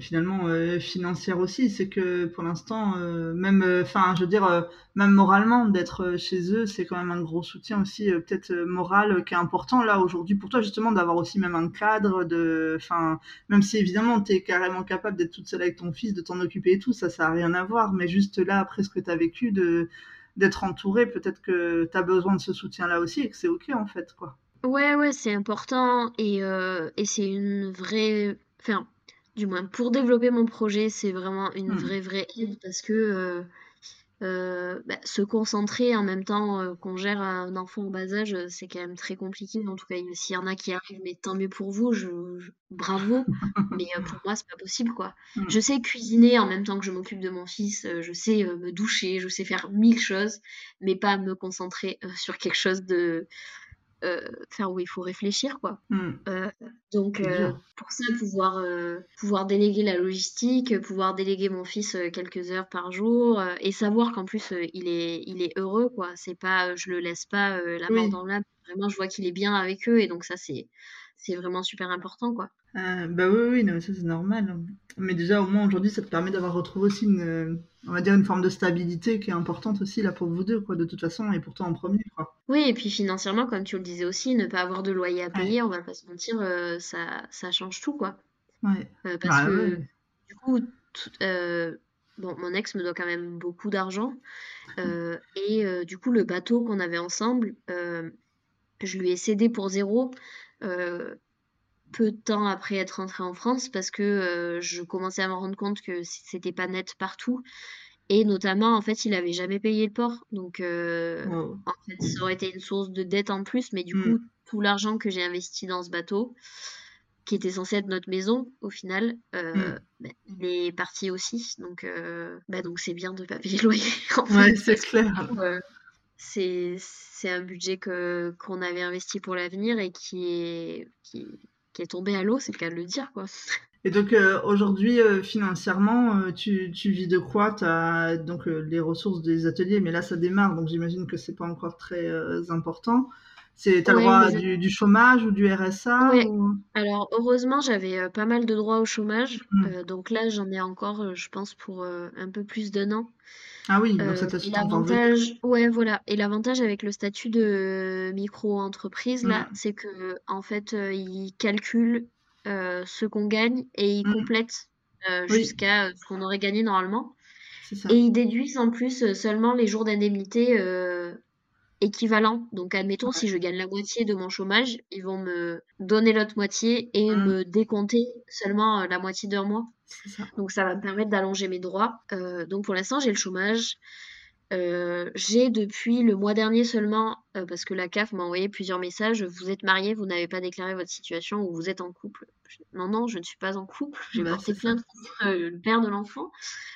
finalement financière aussi. C'est que pour l'instant, même, enfin, je veux dire, même moralement, d'être chez eux, c'est quand même un gros soutien aussi, peut-être moral, qui est important là aujourd'hui pour toi, justement, d'avoir aussi même un cadre de, enfin, même si évidemment, tu es carrément capable d'être toute seule avec ton fils, de t'en occuper et tout, ça, ça a rien à voir. Mais juste là, après ce que tu as vécu, de d'être entouré, peut-être que tu as besoin de ce soutien-là aussi et que c'est OK en fait. quoi. Ouais, ouais, c'est important et, euh, et c'est une vraie. Enfin, du moins, pour développer mon projet, c'est vraiment une hmm. vraie, vraie aide parce que. Euh, bah, se concentrer en même temps euh, qu'on gère un enfant en bas âge, euh, c'est quand même très compliqué. En tout cas, s'il y en a qui arrivent, mais tant mieux pour vous, je, bravo. mais pour moi, c'est pas possible, quoi. Mm. Je sais cuisiner en même temps que je m'occupe de mon fils, je sais me doucher, je sais faire mille choses, mais pas me concentrer sur quelque chose de faire où il faut réfléchir quoi. Mm. donc pour ça pouvoir pouvoir déléguer la logistique, pouvoir déléguer mon fils quelques heures par jour et savoir qu'en plus il est il est heureux quoi. C'est pas je le laisse pas la main dans l'âme. Vraiment je vois qu'il est bien avec eux et donc ça c'est c'est vraiment super important quoi. Euh, bah oui, oui, non, ça c'est normal. Mais déjà, au moins aujourd'hui, ça te permet d'avoir retrouvé aussi une, on va dire, une forme de stabilité qui est importante aussi là pour vous deux, quoi, de toute façon, et pourtant en premier, quoi. Oui, et puis financièrement, comme tu le disais aussi, ne pas avoir de loyer à payer, on va pas se mentir, euh, ça, ça change tout, quoi. Ouais. Euh, parce bah que, du coup, bon, mon ex me doit quand même beaucoup d'argent. et du coup, le bateau qu'on avait ensemble, je lui ai cédé pour zéro peu de temps après être rentrée en France parce que euh, je commençais à me rendre compte que c'était pas net partout. Et notamment, en fait, il avait jamais payé le port. Donc, euh, en fait, ça aurait été une source de dette en plus. Mais du coup, mm. tout l'argent que j'ai investi dans ce bateau, qui était censé être notre maison, au final, euh, mm. bah, il est parti aussi. Donc, bah, donc c'est bien de pas payer le loyer. ouais, c'est clair. c'est un budget que qu'on avait investi pour l'avenir et qui est qui, qui est tombé à l'eau, c'est le cas de le dire, quoi. Et donc euh, aujourd'hui, euh, financièrement, euh, tu, tu, vis de quoi? Tu as donc les ressources des ateliers, mais là ça démarre, donc j'imagine que c'est pas encore très important. C'est, as le droit du, chômage ou du RSA Alors heureusement, j'avais pas mal de droits au chômage, mmh. donc là j'en ai encore, je pense, pour un peu plus d'un an. Ah oui, donc ça l'avantage, ouais, voilà. Et l'avantage avec le statut de micro-entreprise, là, c'est que, en fait, euh, il calcule euh, ce qu'on gagne et il mmh. complète euh, jusqu'à ce qu'on aurait gagné normalement. Et ils déduisent en plus seulement les jours d'indemnité équivalent. Donc, admettons, si je gagne la moitié de mon chômage, ils vont me donner l'autre moitié et mmh. me décompter seulement euh, la moitié d'un mois. Donc, ça va me permettre d'allonger mes droits. Euh, donc, pour l'instant, j'ai le chômage. Euh, j'ai depuis le mois dernier seulement, parce que la CAF m'a envoyé plusieurs messages, vous êtes marié, vous n'avez pas déclaré votre situation ou vous êtes en couple. Non, non, je ne suis pas en couple, j'ai bah, porté plainte contre le père de l'enfant.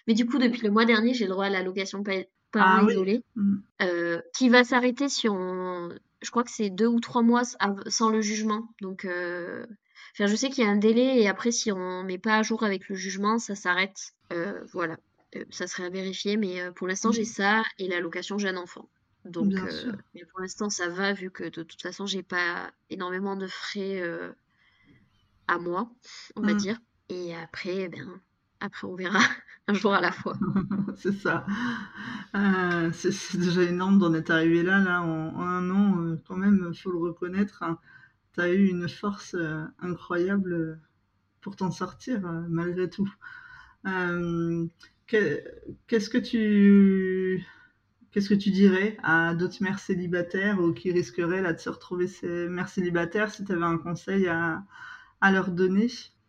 Mais du coup, depuis le mois dernier, j'ai le droit à l'allocation parents ah isolés, mmh. euh, qui va s'arrêter si on. Je crois que c'est deux ou trois mois sans le jugement. Donc, euh... enfin, je sais qu'il y a un délai et après, si on met pas à jour avec le jugement, ça s'arrête. Euh, voilà, ça serait à vérifier, mais pour l'instant, j'ai mmh. ça et l'allocation jeune enfant. Donc, mais pour l'instant, ça va vu que de toute façon, j'ai pas énormément de frais à moi, on va mmh. dire. Et après, eh ben, après, on verra un jour à la fois. c'est ça. Euh, c'est déjà énorme d'en être arrivé là, là, en, un an, euh, quand même, faut le reconnaître. Hein. tu as eu une force euh, incroyable pour t'en sortir, malgré tout. Qu'est-ce que tu. Qu'est-ce que tu dirais à d'autres mères célibataires ou qui risqueraient là, de se retrouver ces mères célibataires si tu avais un conseil à, à leur donner?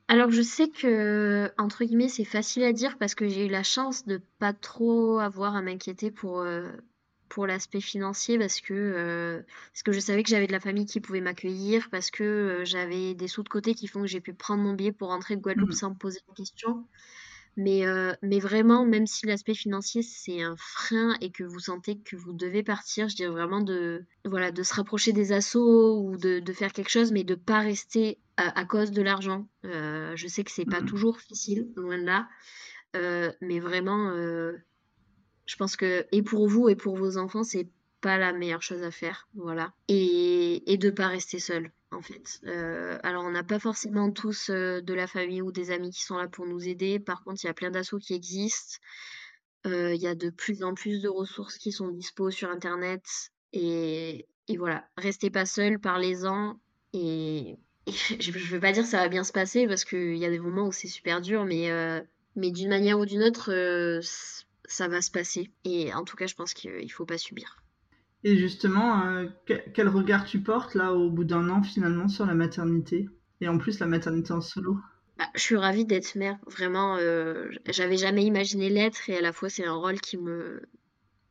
Alors je sais que, entre guillemets, c'est facile à dire parce que j'ai eu la chance de pas trop avoir à m'inquiéter pour, euh, pour l'aspect financier parce que, euh, parce que je savais que j'avais de la famille qui pouvait m'accueillir, parce que euh, j'avais des sous de côté qui font que j'ai pu prendre mon billet pour rentrer de Guadeloupe mmh. sans me poser de questions. Mais, mais vraiment, même si l'aspect financier c'est un frein et que vous sentez que vous devez partir, je dirais vraiment de, voilà, de se rapprocher des assos ou de, de faire quelque chose, mais de pas rester à, cause de l'argent. Euh, je sais que c'est pas mmh. toujours facile, loin de là. Euh, mais vraiment, euh, je pense que et pour vous et pour vos enfants, c'est pas la meilleure chose à faire. Voilà. Et, et de pas rester seul, en fait. alors, on n'a pas forcément tous de la famille ou des amis qui sont là pour nous aider. Par contre, il y a plein d'assauts qui existent. Il y a de plus en plus de ressources qui sont dispo sur Internet. Et, voilà, restez pas seul, parlez-en. Et je ne veux pas dire que ça va bien se passer parce qu'il y a des moments où c'est super dur, mais, euh, d'une manière ou d'une autre, euh, ça va se passer. Et en tout cas, je pense qu'il ne faut pas subir. Et justement, euh, quel regard tu portes là au bout d'un an finalement sur la maternité? Et en plus, la maternité en solo? Bah, Je suis ravie d'être mère. Vraiment, j'avais jamais imaginé l'être et à la fois, c'est un rôle qui me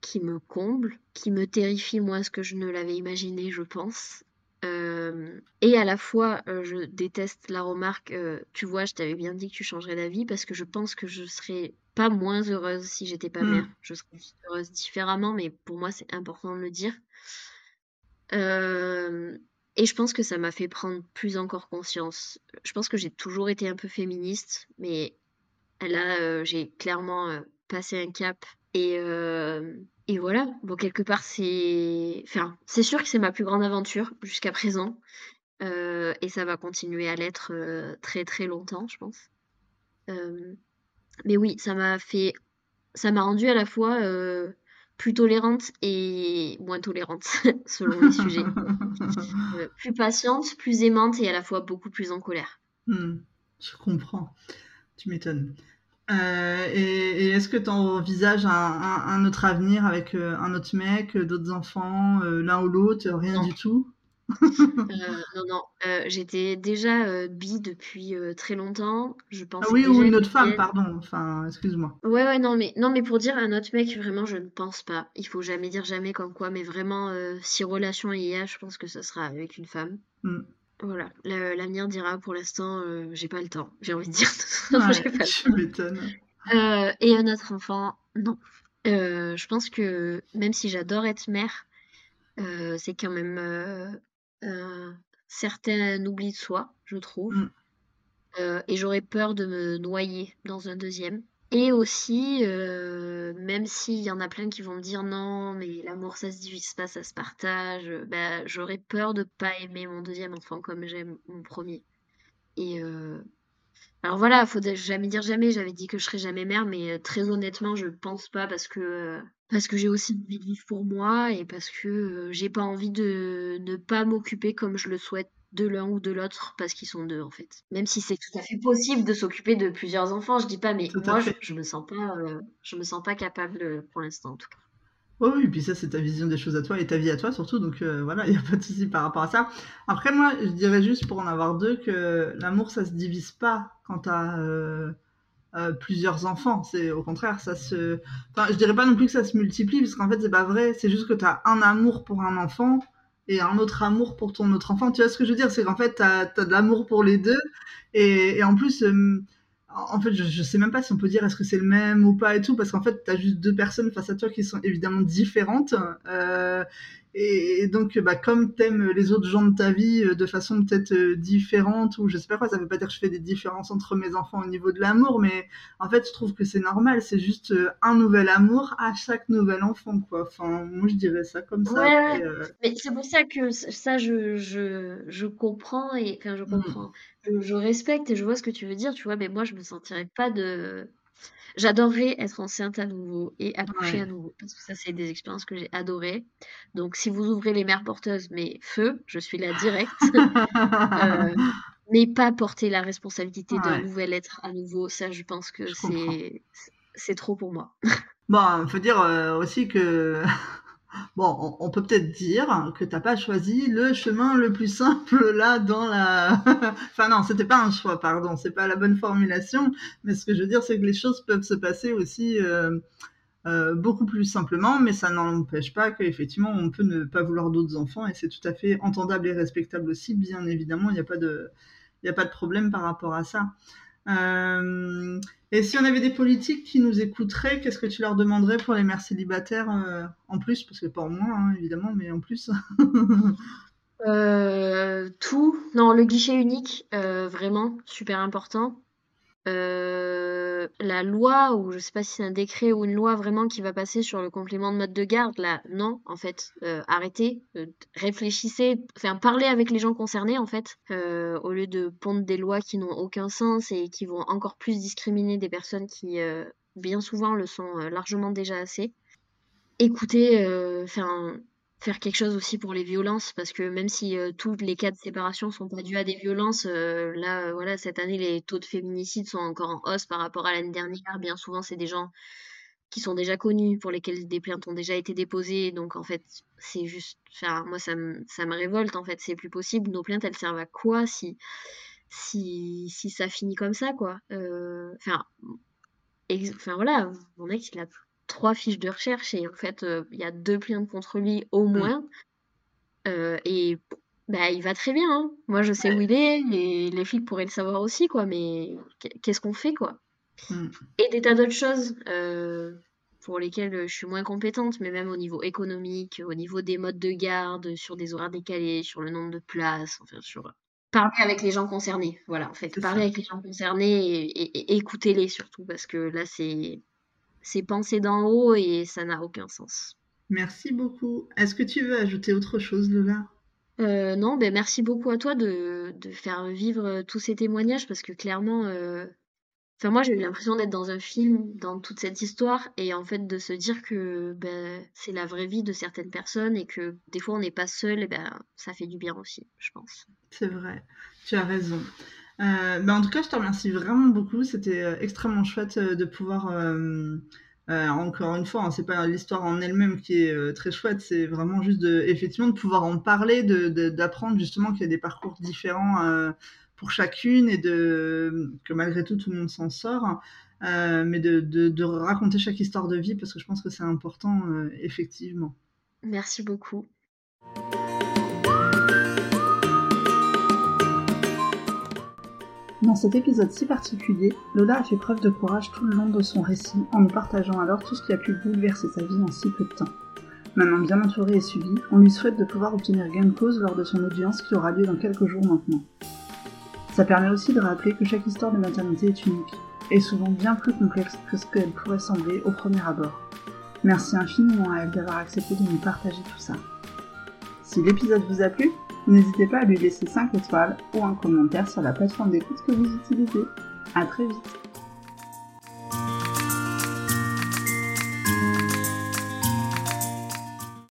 qui me comble, qui me terrifie moins ce que je ne l'avais imaginé, je pense. Euh, et à la fois, euh, je déteste la remarque, euh, tu vois, je t'avais bien dit que tu changerais d'avis parce que je pense que je serais pas moins heureuse si j'étais pas mère. Hmm. Je serais heureuse différemment, mais pour moi, c'est important de le dire. et je pense que ça m'a fait prendre plus encore conscience. Je pense que j'ai toujours été un peu féministe, mais là, j'ai clairement passé un cap et, euh, et voilà, bon, quelque part, c'est. Enfin, c'est sûr que c'est ma plus grande aventure jusqu'à présent. Euh, et ça va continuer à l'être euh, très très longtemps, je pense. Mais oui, ça m'a fait. Ça m'a rendu à la fois plus tolérante et moins tolérante, selon les sujets. plus patiente, plus aimante et à la fois beaucoup plus en colère. Hmm, je comprends. Tu m'étonnes. Euh, et, est-ce que tu envisages un, autre avenir avec euh, un autre mec, euh, d'autres enfants, l'un ou l'autre, rien du tout? Non, non, j'étais déjà bi depuis très longtemps. Je ah oui, ou une autre femme, pardon. Enfin, excuse-moi. Ouais, ouais, non, mais non, mais pour dire un autre mec, vraiment, je ne pense pas. Il faut jamais dire jamais comme quoi, mais vraiment, si relation il y a, je pense que ce sera avec une femme. Hmm. Voilà, l'avenir dira pour l'instant, euh, j'ai pas le temps, j'ai envie de dire. tu m'étonnes. Euh, et un autre enfant, non. Euh, je pense que même si j'adore être mère, c'est quand même un certain oubli de soi, je trouve. Mm. et j'aurais peur de me noyer dans un deuxième. Et aussi, euh, même s'il y en a plein qui vont me dire non, mais l'amour ça se divise pas, ça se partage, bah, j'aurais peur de pas aimer mon deuxième enfant comme j'aime mon premier. Et euh, alors voilà, faut jamais dire jamais. J'avais dit que je serais jamais mère, mais euh, très honnêtement, je pense pas parce que parce que j'ai aussi envie de vivre pour moi et parce que j'ai pas envie de ne pas m'occuper comme je le souhaite de l'un ou de l'autre parce qu'ils sont deux en fait. Même si c'est tout à fait possible de s'occuper de plusieurs enfants, je dis pas, mais moi je, me sens pas, euh, je me sens pas capable euh, pour l'instant en tout cas. oui, et puis ça c'est ta vision des choses à toi et ta vie à toi surtout, donc euh, voilà, il n'y a pas de souci par rapport à ça. Après moi, je dirais juste pour en avoir deux que l'amour ça se divise pas quand t'as as plusieurs enfants. C'est au contraire, ça se. Enfin, je dirais pas non plus que ça se multiplie, parce qu'en fait c'est pas vrai. C'est juste que tu as un amour pour un enfant et un autre amour pour ton autre enfant. Tu vois ce que je veux dire? C'est qu'en fait, tu as, de l'amour pour les deux. Et, en plus, euh, en fait, je, je sais même pas si on peut dire est-ce que c'est le même ou pas et tout, parce qu'en fait, tu as juste deux personnes face à toi qui sont évidemment différentes. Euh, et, donc, bah, comme t'aimes les autres gens de ta vie euh, de façon peut-être euh, différente, ou je sais pas quoi, ça veut pas dire que je fais des différences entre mes enfants au niveau de l'amour, mais en fait, je trouve que c'est normal. C'est juste euh, un nouvel amour à chaque nouvel enfant, quoi. Enfin, moi, je dirais ça comme ça. Mais c'est pour ça que ça, je, je, je comprends et enfin, je mm. comprends. Je, je, respecte et je vois ce que tu veux dire, tu vois, mais moi, je me sentirais pas de J'adorerais être enceinte à nouveau et accoucher à nouveau, parce que ça, c'est des expériences que j'ai adorées. Donc, si vous ouvrez les mères porteuses, mais feu, je suis là direct. euh, mais pas porter la responsabilité d'un nouvel être à nouveau, ça, je pense que c'est c'est trop pour moi. bon, il faut dire euh, aussi que Bon, on, peut peut-être dire que t'as pas choisi le chemin le plus simple là dans la. enfin non, c'était pas un choix, pardon, c'est pas la bonne formulation. Mais ce que je veux dire, c'est que les choses peuvent se passer aussi euh, euh, beaucoup plus simplement, mais ça n'empêche pas qu'effectivement on peut ne pas vouloir d'autres enfants et c'est tout à fait entendable et respectable aussi. Bien évidemment, il n'y a pas de, il a pas de problème par rapport à ça. Euh, et si on avait des politiques qui nous écouteraient, qu'est-ce que tu leur demanderais pour les mères célibataires euh, en plus? Parce que pas en moins, hein, évidemment, mais en plus. euh, tout. Non, le guichet unique, vraiment, super important. Euh, la loi, ou je sais pas si c'est un décret ou une loi vraiment qui va passer sur le complément de mode de garde, là, non, en fait, euh, arrêtez, euh, réfléchissez, enfin, parlez avec les gens concernés, en fait, au lieu de pondre des lois qui n'ont aucun sens et qui vont encore plus discriminer des personnes qui, bien souvent, le sont largement déjà assez. Écoutez, enfin, faire quelque chose aussi pour les violences parce que même si euh, tous les cas de séparation sont pas dus à des violences euh, là euh, voilà cette année les taux de féminicide sont encore en hausse par rapport à l'année dernière. Bien souvent c'est des gens qui sont déjà connus pour lesquels des plaintes ont déjà été déposées. Donc en fait c'est juste enfin moi ça me ça me révolte en fait. C'est plus possible. Nos plaintes elles servent à quoi si si si ça finit comme ça quoi? Enfin enfin voilà mon ex il a trois fiches de recherche et en fait, il y a deux plaintes contre lui au mmh. moins. et bah, il va très bien. Hein. Moi, je sais où il est et les flics pourraient le savoir aussi, quoi. Mais qu'est-ce qu'on fait, quoi? Mmh. Et des tas d'autres choses pour lesquelles je suis moins compétente, mais même au niveau économique, au niveau des modes de garde, sur des horaires décalés, sur le nombre de places, enfin sur parler avec les gens concernés. Voilà, en fait, parler avec les gens concernés et, écouter-les surtout, parce que là, c'est c'est pensé d'en haut et ça n'a aucun sens. Merci beaucoup. Est-ce que tu veux ajouter autre chose, Lola? Euh, non, ben merci beaucoup à toi de, de faire vivre tous ces témoignages parce que clairement, euh, Enfin, moi, j'ai eu l'impression d'être dans un film, dans toute cette histoire, et en fait, de se dire que ben, c'est la vraie vie de certaines personnes et que des fois, on n'est pas seul, et ben, ça fait du bien aussi, je pense. C'est vrai, tu as raison. Euh, ben, en tout cas, je te remercie vraiment beaucoup. C'était euh, extrêmement chouette euh, de pouvoir. encore une fois, hein, c'est pas l'histoire en elle-même qui est très chouette, c'est vraiment juste de, effectivement, de pouvoir en parler, d'apprendre de, justement qu'il y a des parcours différents pour chacune et de que malgré tout tout le monde s'en sort, mais de, de, raconter chaque histoire de vie parce que je pense que c'est important effectivement. Merci beaucoup. Dans cet épisode si particulier, Lola a fait preuve de courage tout le long de son récit en nous partageant alors tout ce qui a pu bouleverser sa vie en si peu de temps. Maintenant bien entourée et suivie, on lui souhaite de pouvoir obtenir gain de cause lors de son audience qui aura lieu dans quelques jours maintenant. Ça permet aussi de rappeler que chaque histoire de maternité est unique, et souvent bien plus complexe que ce qu'elle pourrait sembler au premier abord. Merci infiniment à elle d'avoir accepté de nous partager tout ça. Si l'épisode vous a plu, n'hésitez pas à lui laisser 5 étoiles ou un commentaire sur la plateforme d'écoute que vous utilisez. A très vite